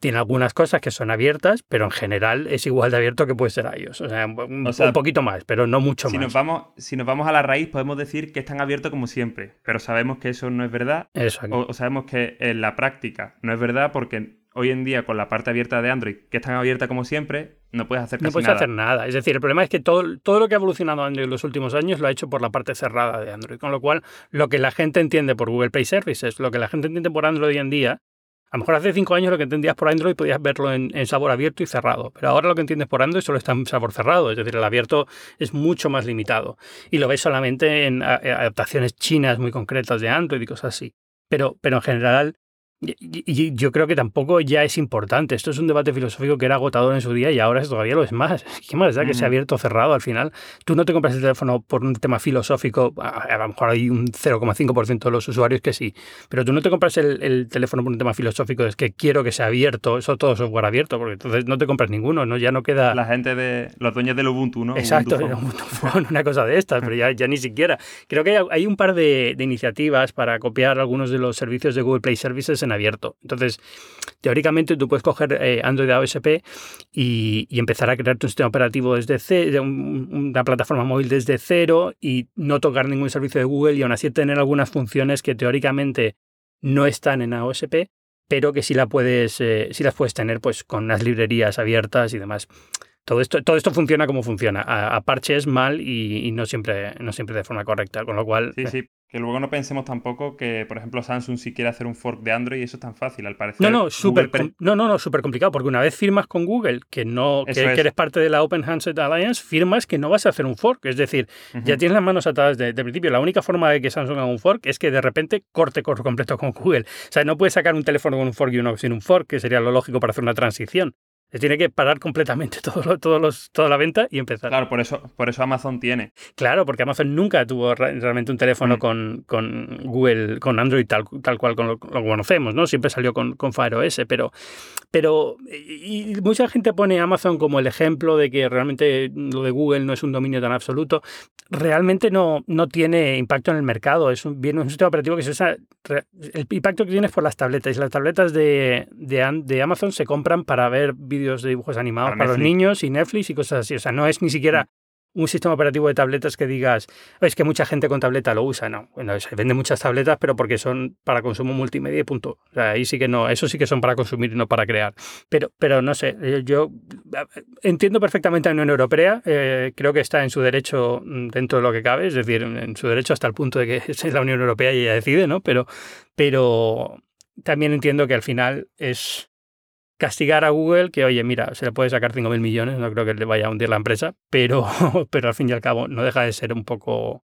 tiene algunas cosas que son abiertas, pero en general es igual de abierto que puede ser iOS. O sea, un, o sea, un poquito más, pero no mucho más. Nos vamos, si nos vamos a la raíz, podemos decir que están abiertos como siempre, pero sabemos que eso no es verdad. Exacto. O, o, sabemos que en la práctica no es verdad porque hoy en día con la parte abierta de Android, que es tan abierta como siempre, no puedes hacer casi No puedes nada. hacer nada. Es decir, el problema es que todo, todo lo que ha evolucionado Android en los últimos años lo ha hecho por la parte cerrada de Android. Con lo cual, lo que la gente entiende por Google Play Services, lo que la gente entiende por Android hoy en día, a lo mejor hace cinco años lo que entendías por Android podías verlo en, sabor abierto y cerrado, pero ahora lo que entiendes por Android solo está en sabor cerrado, es decir, el abierto es mucho más limitado y lo ves solamente en adaptaciones chinas muy concretas de Android y cosas así. Pero, pero en general y, yo creo que tampoco ya es importante. Esto es un debate filosófico que era agotador en su día y ahora todavía lo es más. ¿Qué más da que sea abierto o cerrado al final? Tú no te compras el teléfono por un tema filosófico, a, lo mejor hay un 0,5% de los usuarios que sí, pero tú no te compras el, el, teléfono por un tema filosófico, es que quiero que sea abierto, eso todo software abierto, porque entonces no te compras ninguno, ¿no? ya no queda... La gente de los dueños del Ubuntu, ¿no? Exacto, Ubuntu Phone, una cosa de estas, pero ya, ya ni siquiera. Creo que hay, hay un par de, de iniciativas para copiar algunos de los servicios de Google Play Services en abierto. Entonces, teóricamente tú puedes coger eh, Android AOSP y, y, empezar a crearte un sistema operativo desde cero, un, una plataforma móvil desde cero y no tocar ningún servicio de Google y aún así tener algunas funciones que teóricamente no están en AOSP, pero que sí, la puedes, eh, sí las puedes tener pues, con unas librerías abiertas y demás. Todo esto, todo esto funciona como funciona, a, a parches mal y, y, no, siempre, no siempre de forma correcta, con lo cual... Sí, sí, que luego no pensemos tampoco que, por ejemplo, Samsung si quiere hacer un fork de Android, eso es tan fácil, al parecer. No, no, súper no, no, no, super complicado, porque una vez firmas con Google que no que, es. que, eres parte de la Open Handset Alliance, firmas que no vas a hacer un fork. Es decir, uh -huh. ya tienes las manos atadas de, de, principio. La única forma de que Samsung haga un fork es que de repente corte por completo con Google. O sea, no puedes sacar un teléfono con un fork y uno sin un fork, que sería lo lógico para hacer una transición. Se tiene que parar completamente todo, todo los, toda la venta y empezar. Claro, por eso, por eso Amazon tiene. Claro, porque Amazon nunca tuvo realmente un teléfono mm. con, con, Google, con Android tal, tal cual con lo, lo, conocemos, ¿no? Siempre salió con, con Fire OS, pero, pero y mucha gente pone Amazon como el ejemplo de que realmente lo de Google no es un dominio tan absoluto. Realmente no, no tiene impacto en el mercado. Es un, viene un sistema operativo que se usa. El impacto que tiene es por las tabletas. Y las tabletas de, de, de Amazon se compran para ver vídeos de dibujos animados para, para los niños y Netflix y cosas así. O sea, no es ni siquiera un sistema operativo de tabletas que digas, es que mucha gente con tableta lo usa, no. Bueno, se venden muchas tabletas, pero porque son para consumo multimedia y punto. O sea, ahí sí que no, eso sí que son para consumir y no para crear. Pero, pero no sé, yo entiendo perfectamente a la Unión Europea, eh, creo que está en su derecho dentro de lo que cabe, es decir, en su derecho hasta el punto de que es la Unión Europea y ella decide, ¿no? Pero, pero también entiendo que al final es castigar a Google, que oye, mira, se le puede sacar 5.000 millones, no creo que le vaya a hundir la empresa, pero, pero al fin y al cabo no deja de ser un poco...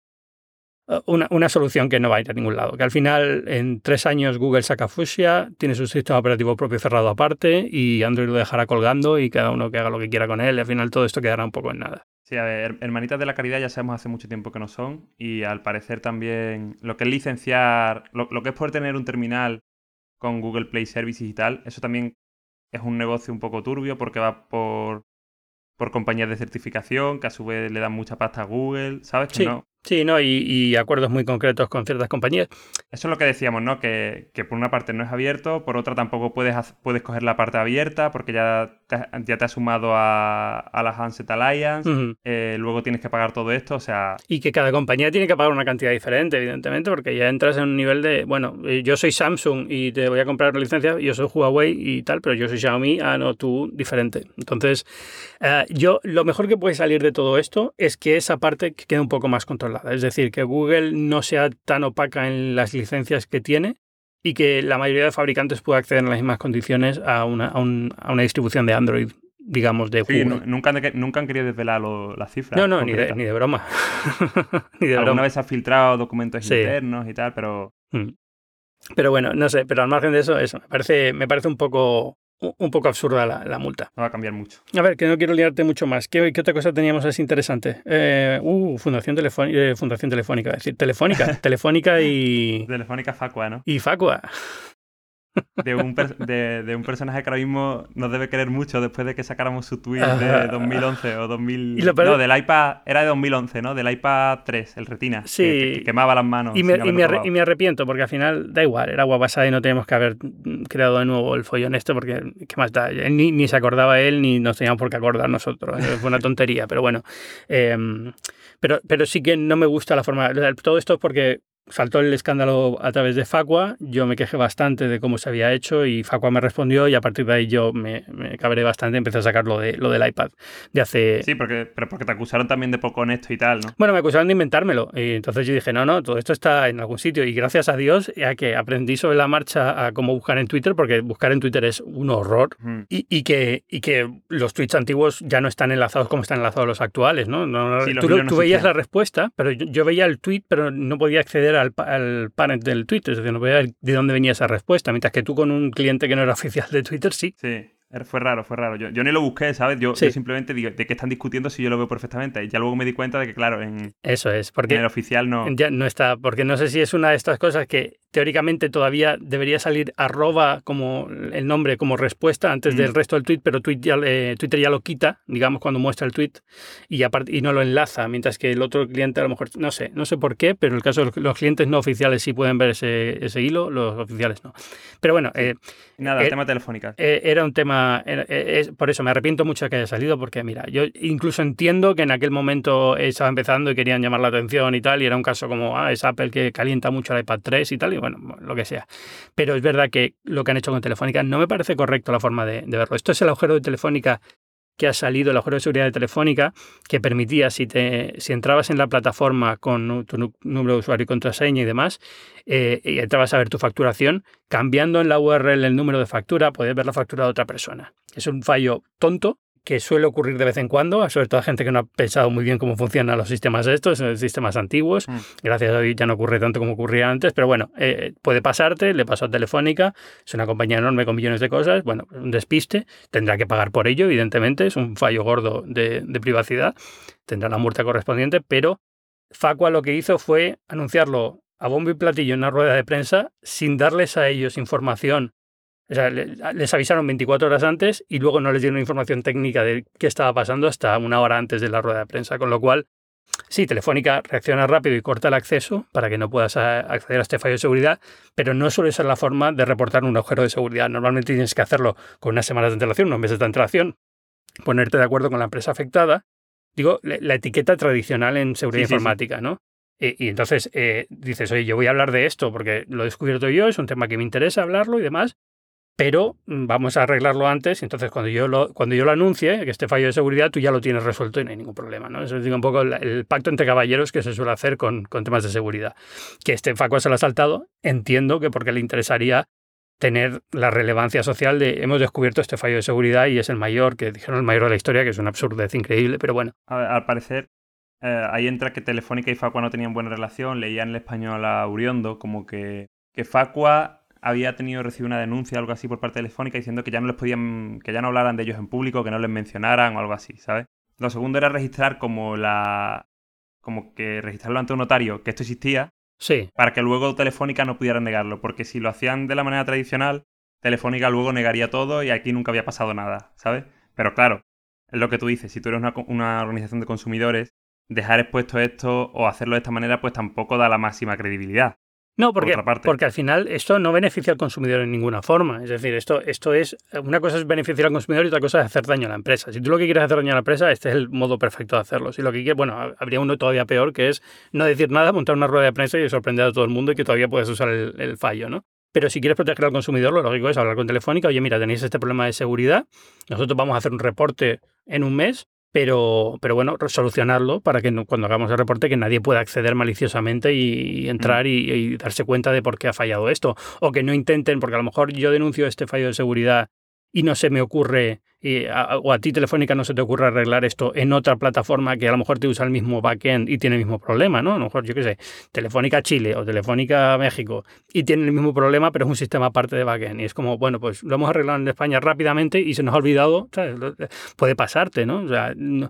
una, una, solución que no va a ir a ningún lado. Que al final, en tres años, Google saca Fuchsia, tiene su sistema operativo propio cerrado aparte y Android lo dejará colgando y cada uno que haga lo que quiera con él. Y al final todo esto quedará un poco en nada. Sí, a ver, hermanitas de la caridad ya sabemos hace mucho tiempo que no son y al parecer también lo que es licenciar, lo, lo que es poder tener un terminal con Google Play Services y tal, eso también es un negocio un poco turbio porque va por, por compañías de certificación que a su vez le dan mucha pasta a Google, ¿sabes? Que Sí. no, Sí, ¿no? Y, y acuerdos muy concretos con ciertas compañías. Eso es lo que decíamos, ¿no? Que, que por una parte no es abierto, por otra tampoco puedes, puedes coger la parte abierta porque ya te, ya te has sumado a, a la Handset Alliance, eh, luego tienes que pagar todo esto, o sea, Y que cada compañía tiene que pagar una cantidad diferente, evidentemente, porque ya entras en un nivel de, bueno, eh, yo soy Samsung y te voy a comprar una licencia, yo soy Huawei y tal, pero yo soy Xiaomi, ah, no, tú diferente. Entonces, eh, yo lo mejor que puede salir de todo esto es que esa parte quede un poco más controlada. Es decir, que Google no sea tan opaca en las licencias que tiene y que la mayoría de fabricantes pueda acceder en las mismas condiciones a una, a un- a una distribución de Android, digamos, de sí, nunca, han, nunca han querido desvelar lo- las cifras. No, no, ni de, ni de broma. ni de Alguna broma. vez ha filtrado documentos Sí. internos y tal, pero Mm. Pero bueno, no sé, pero al margen de eso, eso, me parece, me parece un poco un poco absurda la, la multa. no va a cambiar mucho. A ver, que no quiero liarte mucho más. ¿Qué, qué otra cosa teníamos así interesante? Eh, uh, Fundación, Telefónica, Fundación Telefónica, es decir, Telefónica, Telefónica y, Telefónica Facua, ¿no? y Facua. De un, de, de un personaje que ahora mismo nos debe querer mucho después de que sacáramos su tweet de 2011 o 2000... Y lo peor- No, del iPad... Era de 2011, ¿no? Del iPad 3, el Retina. Sí. Que, que quemaba las manos. Y me, y, me y me arrepiento, porque al final da igual, era agua pasada y no tenemos que haber creado de nuevo el follón este, porque ¿qué más da? Ni, ni se acordaba él, ni nos teníamos por qué acordar nosotros. Eh, Fue una tontería, pero bueno. Eh, pero, pero sí que no me gusta la forma. Todo esto es porque saltó el escándalo a través de Facua, yo me quejé bastante de cómo se había hecho y Facua me respondió y a partir de ahí yo me, me cabré bastante, empecé a sacar lo, de, lo del iPad de hace... Sí, porque, pero porque te acusaron también de poco honesto y tal, ¿no? Bueno, me acusaron de inventármelo. Y entonces yo dije, no, no, todo esto está en algún sitio. Y gracias a Dios, ya que aprendí sobre la marcha a cómo buscar en Twitter, porque buscar en Twitter es un horror. Ujú. Y, y que, y que los tweets antiguos ya no están enlazados como están enlazados los actuales, ¿no? No, no- Sí, tú, no tú veías la respuesta, pero yo, yo veía el tweet, pero no podía acceder al, al del Twitter, es decir, no podía ver de dónde venía esa respuesta, mientras que tú con un cliente que no era oficial de Twitter, sí. Sí, fue raro, fue raro. Yo, yo ni lo busqué, ¿sabes? Yo, Sí. yo simplemente digo, ¿de qué están discutiendo si yo lo veo perfectamente? Y ya luego me di cuenta de que, claro, en, Eso es, en porque el oficial no... Ya no está, porque no sé si es una de estas cosas que teóricamente todavía debería salir arroba como el nombre como respuesta antes Mm. del resto del tweet, pero tweet ya, eh, Twitter ya lo quita, digamos, cuando muestra el tweet y, aparte, y no lo enlaza, mientras que el otro cliente a lo mejor, no sé, no sé por qué, pero en el caso de los- los clientes no oficiales sí pueden ver ese, ese hilo, los oficiales no. Pero bueno, eh, Nada, eh, tema telefónica. eh, era un tema, eh, es- por eso me arrepiento mucho de que haya salido, porque mira, yo incluso entiendo que en aquel momento estaba empezando y querían llamar la atención y tal, y era un caso como, ah, es Apple que calienta mucho el iPad 3 y tal, y bueno, lo que sea. Pero es verdad que lo que han hecho con Telefónica no me parece correcto la forma de, de verlo. Esto es el agujero de Telefónica que ha salido, el agujero de seguridad de Telefónica, que permitía, si, te, si entrabas en la plataforma con tu número de usuario y contraseña y demás, eh, y entrabas a ver tu facturación, cambiando en la URL el número de factura, podías ver la factura de otra persona. Es un fallo tonto que suele ocurrir de vez en cuando, sobre todo a gente que no ha pensado muy bien cómo funcionan los sistemas estos, eh, sistemas antiguos. Mm. Gracias a Dios ya no ocurre tanto como ocurría antes, pero bueno, eh, puede pasarte, le pasó a Telefónica, es una compañía enorme con millones de cosas, bueno, un despiste, tendrá que pagar por ello, evidentemente, es un fallo gordo de, de privacidad, tendrá la multa correspondiente, pero Facua lo que hizo fue anunciarlo a bombo y platillo en una rueda de prensa sin darles a ellos información. O sea, le- les avisaron 24 horas antes y luego no les dieron información técnica de qué estaba pasando hasta una hora antes de la rueda de prensa. Con lo cual, sí, Telefónica reacciona rápido y corta el acceso para que no puedas acceder a este fallo de seguridad, pero no suele ser la forma de reportar un agujero de seguridad. Normalmente tienes que hacerlo con unas semanas de antelación, unos meses de antelación, ponerte de acuerdo con la empresa afectada. Digo, la etiqueta tradicional en seguridad Sí, sí, sí. informática, ¿no? Y, y entonces eh, dices, oye, yo voy a hablar de esto porque lo he descubierto yo, es un tema que me interesa hablarlo y demás, pero mm, vamos a arreglarlo antes. Entonces, cuando yo lo, cuando yo lo anuncie, que este fallo de seguridad, tú ya lo tienes resuelto y no hay ningún problema. ¿no? Eso es un poco el, pacto entre caballeros que se suele hacer con, con temas de seguridad. Que este Facua se lo ha saltado, entiendo que porque le interesaría tener la relevancia social de hemos descubierto este fallo de seguridad y es el mayor, que dijeron el mayor de la historia, que es una absurdez increíble, pero bueno. Al parecer, eh, ahí entra que Telefónica y Facua no tenían buena relación, leían el español a Uriondo, como que, que Facua había tenido recibido una denuncia algo así por parte de Telefónica diciendo que ya no les podían, que ya no hablaran de ellos en público, que no les mencionaran o algo así, ¿sabes? Lo segundo era registrar como la como que registrarlo ante un notario que esto existía. Sí. Para que luego Telefónica no pudiera negarlo, porque si lo hacían de la manera tradicional, Telefónica luego negaría todo y aquí nunca había pasado nada, ¿sabes? Pero claro, es lo que tú dices, si tú eres una, una organización de consumidores, dejar expuesto esto o hacerlo de esta manera, pues tampoco da la máxima credibilidad. No, porque, porque al final esto no beneficia al consumidor en ninguna forma. Es decir, esto, esto es. Una cosa es beneficiar al consumidor y otra cosa es hacer daño a la empresa. Si tú lo que quieres hacer daño a la empresa, este es el modo perfecto de hacerlo. Si lo que quieres, bueno, habría uno todavía peor que es no decir nada, montar una rueda de prensa y sorprender a todo el mundo y que todavía puedes usar el, el fallo, ¿no? Pero si quieres proteger al consumidor, lo lógico es hablar con Telefónica. Oye, mira, tenéis este problema de seguridad. Nosotros vamos a hacer un reporte en un mes pero, pero bueno, solucionarlo para que cuando hagamos el reporte que nadie pueda acceder maliciosamente y, entrar y, darse cuenta de por qué ha fallado esto. O que no intenten, porque a lo mejor yo denuncio este fallo de seguridad y no se me ocurre o a ti Telefónica no se te ocurre arreglar esto en otra plataforma que a lo mejor te usa el mismo backend y tiene el mismo problema, ¿no? A lo mejor, yo qué sé, Telefónica Chile o Telefónica México y tiene el mismo problema, pero es un sistema aparte de backend. Y es como, bueno, pues lo hemos arreglado en España rápidamente y se nos ha olvidado, ¿sabes? Puede pasarte, ¿no? O sea, eh,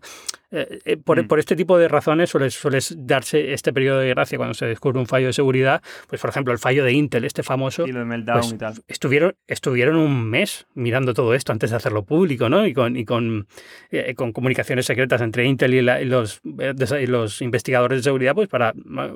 eh, por, mm. por, este tipo de razones suele, suele, darse este periodo de gracia cuando se descubre un fallo de seguridad. Pues, por ejemplo, el fallo de Intel, este famoso. Y lo de Meltdown pues, y tal. Estuvieron, estuvieron un mes mirando todo esto antes de hacerlo público. Y con, y con, eh, con comunicaciones secretas entre Intel y, los, eh, los investigadores de seguridad, pues para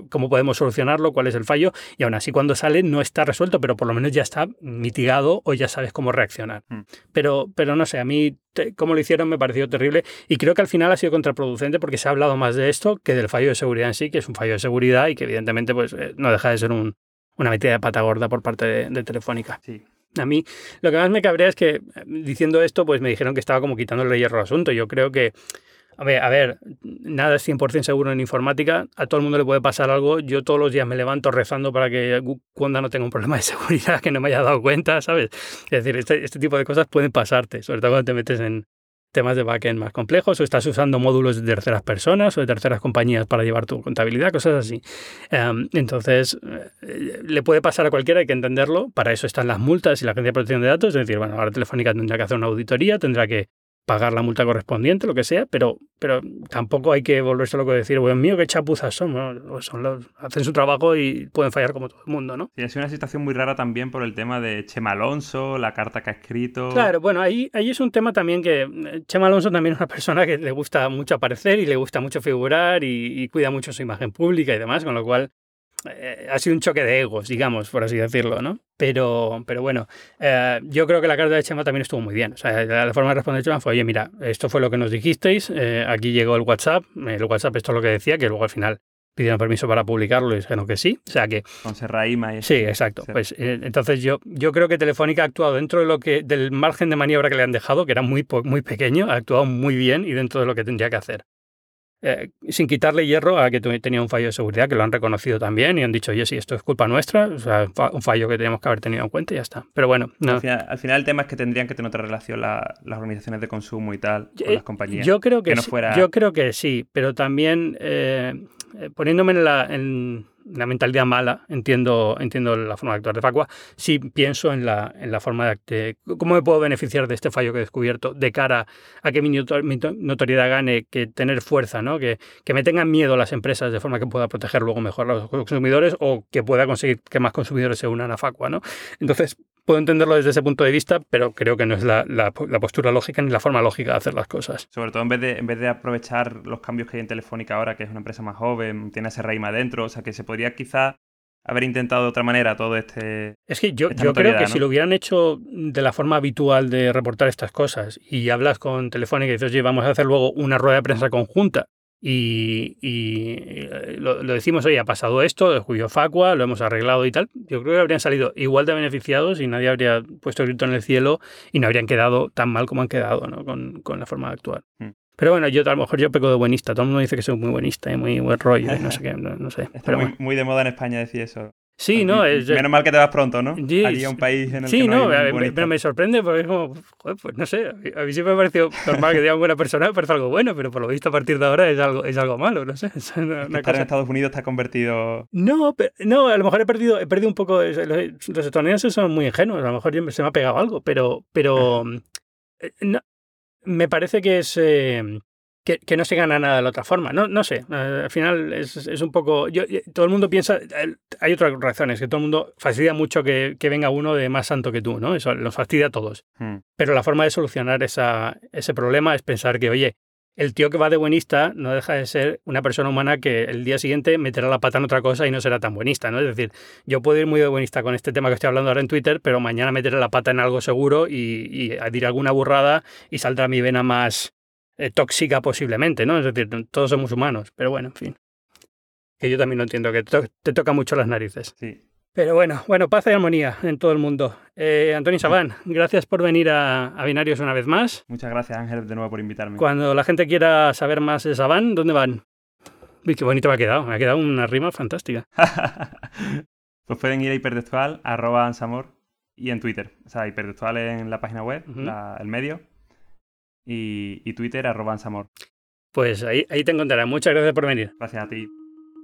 cómo podemos solucionarlo, cuál es el fallo, y aún así cuando sale no está resuelto, pero por lo menos ya está mitigado o ya sabes cómo reaccionar. Mm. Pero, pero no sé, a mí cómo lo hicieron me pareció terrible y creo que al final ha sido contraproducente porque se ha hablado más de esto que del fallo de seguridad en sí, que es un fallo de seguridad y que evidentemente pues eh, no deja de ser un, una metida de pata gorda por parte de, de Telefónica. Sí. A mí lo que más me cabrea es que diciendo esto, pues me dijeron que estaba como quitándole hierro al asunto. Yo creo que, a ver, a ver, nada es 100% seguro en informática. A todo el mundo le puede pasar algo. Yo todos los días me levanto rezando para que cuando no tenga un problema de seguridad que no me haya dado cuenta, ¿sabes? Es decir, este, este tipo de cosas pueden pasarte, sobre todo cuando te metes en, temas de backend más complejos o estás usando módulos de terceras personas o de terceras compañías para llevar tu contabilidad, cosas así. Em, entonces, eh, le puede pasar a cualquiera, hay que entenderlo. Para eso están las multas y la Agencia de Protección de Datos. Es decir, bueno, ahora Telefónica tendrá que hacer una auditoría, tendrá que pagar la multa correspondiente, lo que sea, pero, pero tampoco hay que volverse loco y decir, bueno, mío, qué chapuzas son, son los, hacen su trabajo y pueden fallar como todo el mundo, ¿no? Sí, ha sido una situación muy rara también por el tema de Chema Alonso, la carta que ha escrito. Claro, bueno, ahí, ahí es un tema también que eh, Chema Alonso también es una persona que le gusta mucho aparecer y le gusta mucho figurar y, y cuida mucho su imagen pública y demás, con lo cual eh, ha sido un choque de egos, digamos, por así decirlo, ¿no? Pero, pero bueno, eh, yo creo que la carta de Chema también estuvo muy bien. O sea, la, forma de responder Chema fue, oye, mira, esto fue lo que nos dijisteis, eh, aquí llegó el WhatsApp, el WhatsApp esto es lo que decía, que luego al final pidieron permiso para publicarlo y dijeron que sí. O sea que. Con Serraima y Sí, exacto. Pues entonces yo, yo creo que Telefónica ha actuado dentro de lo que, del margen de maniobra que le han dejado, que era muy, muy pequeño, ha actuado muy bien y dentro de lo que tendría que hacer. Eh, sin quitarle hierro a que tenía un fallo de seguridad, que lo han reconocido también y han dicho, oye, sí, esto es culpa nuestra, o sea, un fallo que teníamos que haber tenido en cuenta y ya está. Pero bueno, no. al, final, el tema es que tendrían que tener otra relación las organizaciones de consumo y tal con las compañías. Yo creo que, sí, yo creo que sí, pero también eh, eh, poniéndome en la, en la mentalidad mala, entiendo, entiendo la forma de actuar de Facua, sí pienso en la, en la forma de, cómo me puedo beneficiar de este fallo que he descubierto de cara a que mi, notoriedad gane, que tener fuerza, ¿no? que, que me tengan miedo las empresas de forma que pueda proteger luego mejor a los consumidores o que pueda conseguir que más consumidores se unan a Facua. ¿no? Entonces, puedo entenderlo desde ese punto de vista, pero creo que no es la, la, postura lógica ni la forma lógica de hacer las cosas. Sobre todo en vez, de, en vez de aprovechar los cambios que hay en Telefónica ahora, que es una empresa más joven, tiene ese reima adentro, o sea que se podría quizá haber intentado de otra manera todo este. Es que yo, yo creo que si lo hubieran hecho de la forma habitual de reportar estas cosas y hablas con Telefónica y dices, oye, vamos a hacer luego una rueda de prensa conjunta y, eh, lo, decimos, hoy ha pasado esto, Julio Facua, lo hemos arreglado y tal, yo creo que habrían salido igual de beneficiados y nadie habría puesto el grito en el cielo y no habrían quedado tan mal como han quedado ¿no? con, con la forma de actuar. Mm. Pero bueno, yo a lo mejor yo peco de buenista. Todo el mundo dice que soy muy buenista y muy buen rollo y no sé qué, no, sé. Está muy, muy, de moda en España decir eso. Sí, no, es... Menos mal que te vas pronto, ¿no? Allí a un país en el sí, que no, no, hay me- pero me sorprende porque es como, joder, pues no sé, a mí, siempre me ha parecido normal que digan buena persona, me parece algo bueno, pero por lo visto a partir de ahora es algo, es algo malo, no sé. Es una, Es que una estar en cosa- Estados Unidos te ha convertido... No, pe- no, a lo mejor he perdido, he perdido un poco. Los, los estadounidenses son muy ingenuos, a lo mejor se me ha pegado algo, pero, pero eh, no, me parece que es eh, que, que no se gana nada de la otra forma. No, no sé, eh, al final es, es un poco. Yo, todo el mundo piensa. Hay otras razones, que todo el mundo fastidia mucho que, que venga uno de más santo que tú, ¿no? Eso los fastidia a todos. Hmm. Pero la forma de solucionar esa, ese problema es pensar que, oye, el tío que va de buenista no deja de ser una persona humana que el día siguiente meterá la pata en otra cosa y no será tan buenista, ¿no? Es decir, yo puedo ir muy de buenista con este tema que estoy hablando ahora en Twitter, pero mañana meteré la pata en algo seguro y, y diré alguna burrada y saldrá mi vena más eh, tóxica posiblemente, ¿no? Es decir, todos somos humanos, pero bueno, en fin. Que yo también lo entiendo, que to- te toca mucho las narices. Sí. Pero bueno, bueno, paz y armonía en todo el mundo. Eh, Antonio Sabán, gracias por venir a, a Binarios una vez más. Muchas gracias, Ángel, de nuevo por invitarme. Cuando la gente quiera saber más de Sabán, ¿dónde van? Uy, qué bonito me ha quedado. Me ha quedado una rima fantástica. pues pueden ir a hipertextual, arroba ansamor, y en Twitter. O sea, hipertextual en la página web, la- el medio, y, y Twitter, arroba ansamor. Pues ahí, ahí te encontraré. Muchas gracias por venir. Gracias a ti.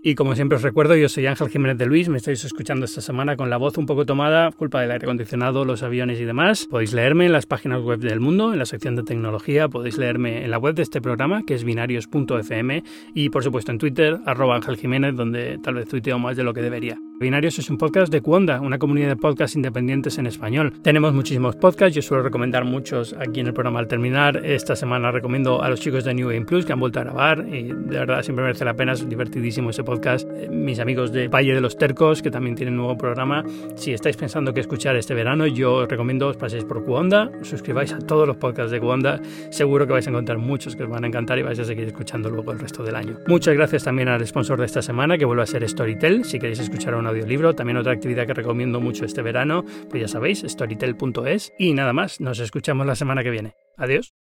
Y como siempre os recuerdo, yo soy Ángel Jiménez de Luis, me estáis escuchando esta semana con la voz un poco tomada, culpa del aire acondicionado, los aviones y demás. Podéis leerme en las páginas web del mundo, en la sección de tecnología, podéis leerme en la web de este programa, que es binarios.fm, y por supuesto en Twitter, arroba Ángel Jiménez, donde tal vez tuiteo más de lo que debería. Binarios es un podcast de Cuonda, una comunidad de podcasts independientes en español. Tenemos muchísimos podcasts, yo suelo recomendar muchos aquí en el programa al terminar. Esta semana recomiendo a los chicos de New Game Plus que han vuelto a grabar y de verdad siempre merece la pena, es divertidísimo ese podcast. Eh, Mis amigos de Valle de los Tercos que también tienen nuevo programa. Si estáis pensando qué escuchar este verano, yo os recomiendo os paséis por Cuonda, suscribáis a todos los podcasts de Cuonda. Seguro que vais a encontrar muchos que os van a encantar y vais a seguir escuchando luego el resto del año. Muchas gracias también al sponsor de esta semana que vuelve a ser Storytel. Si queréis escuchar un audiolibro, también otra actividad que recomiendo mucho este verano, pues ya sabéis, storytel.es. Y nada más, nos escuchamos la semana que viene. Adiós.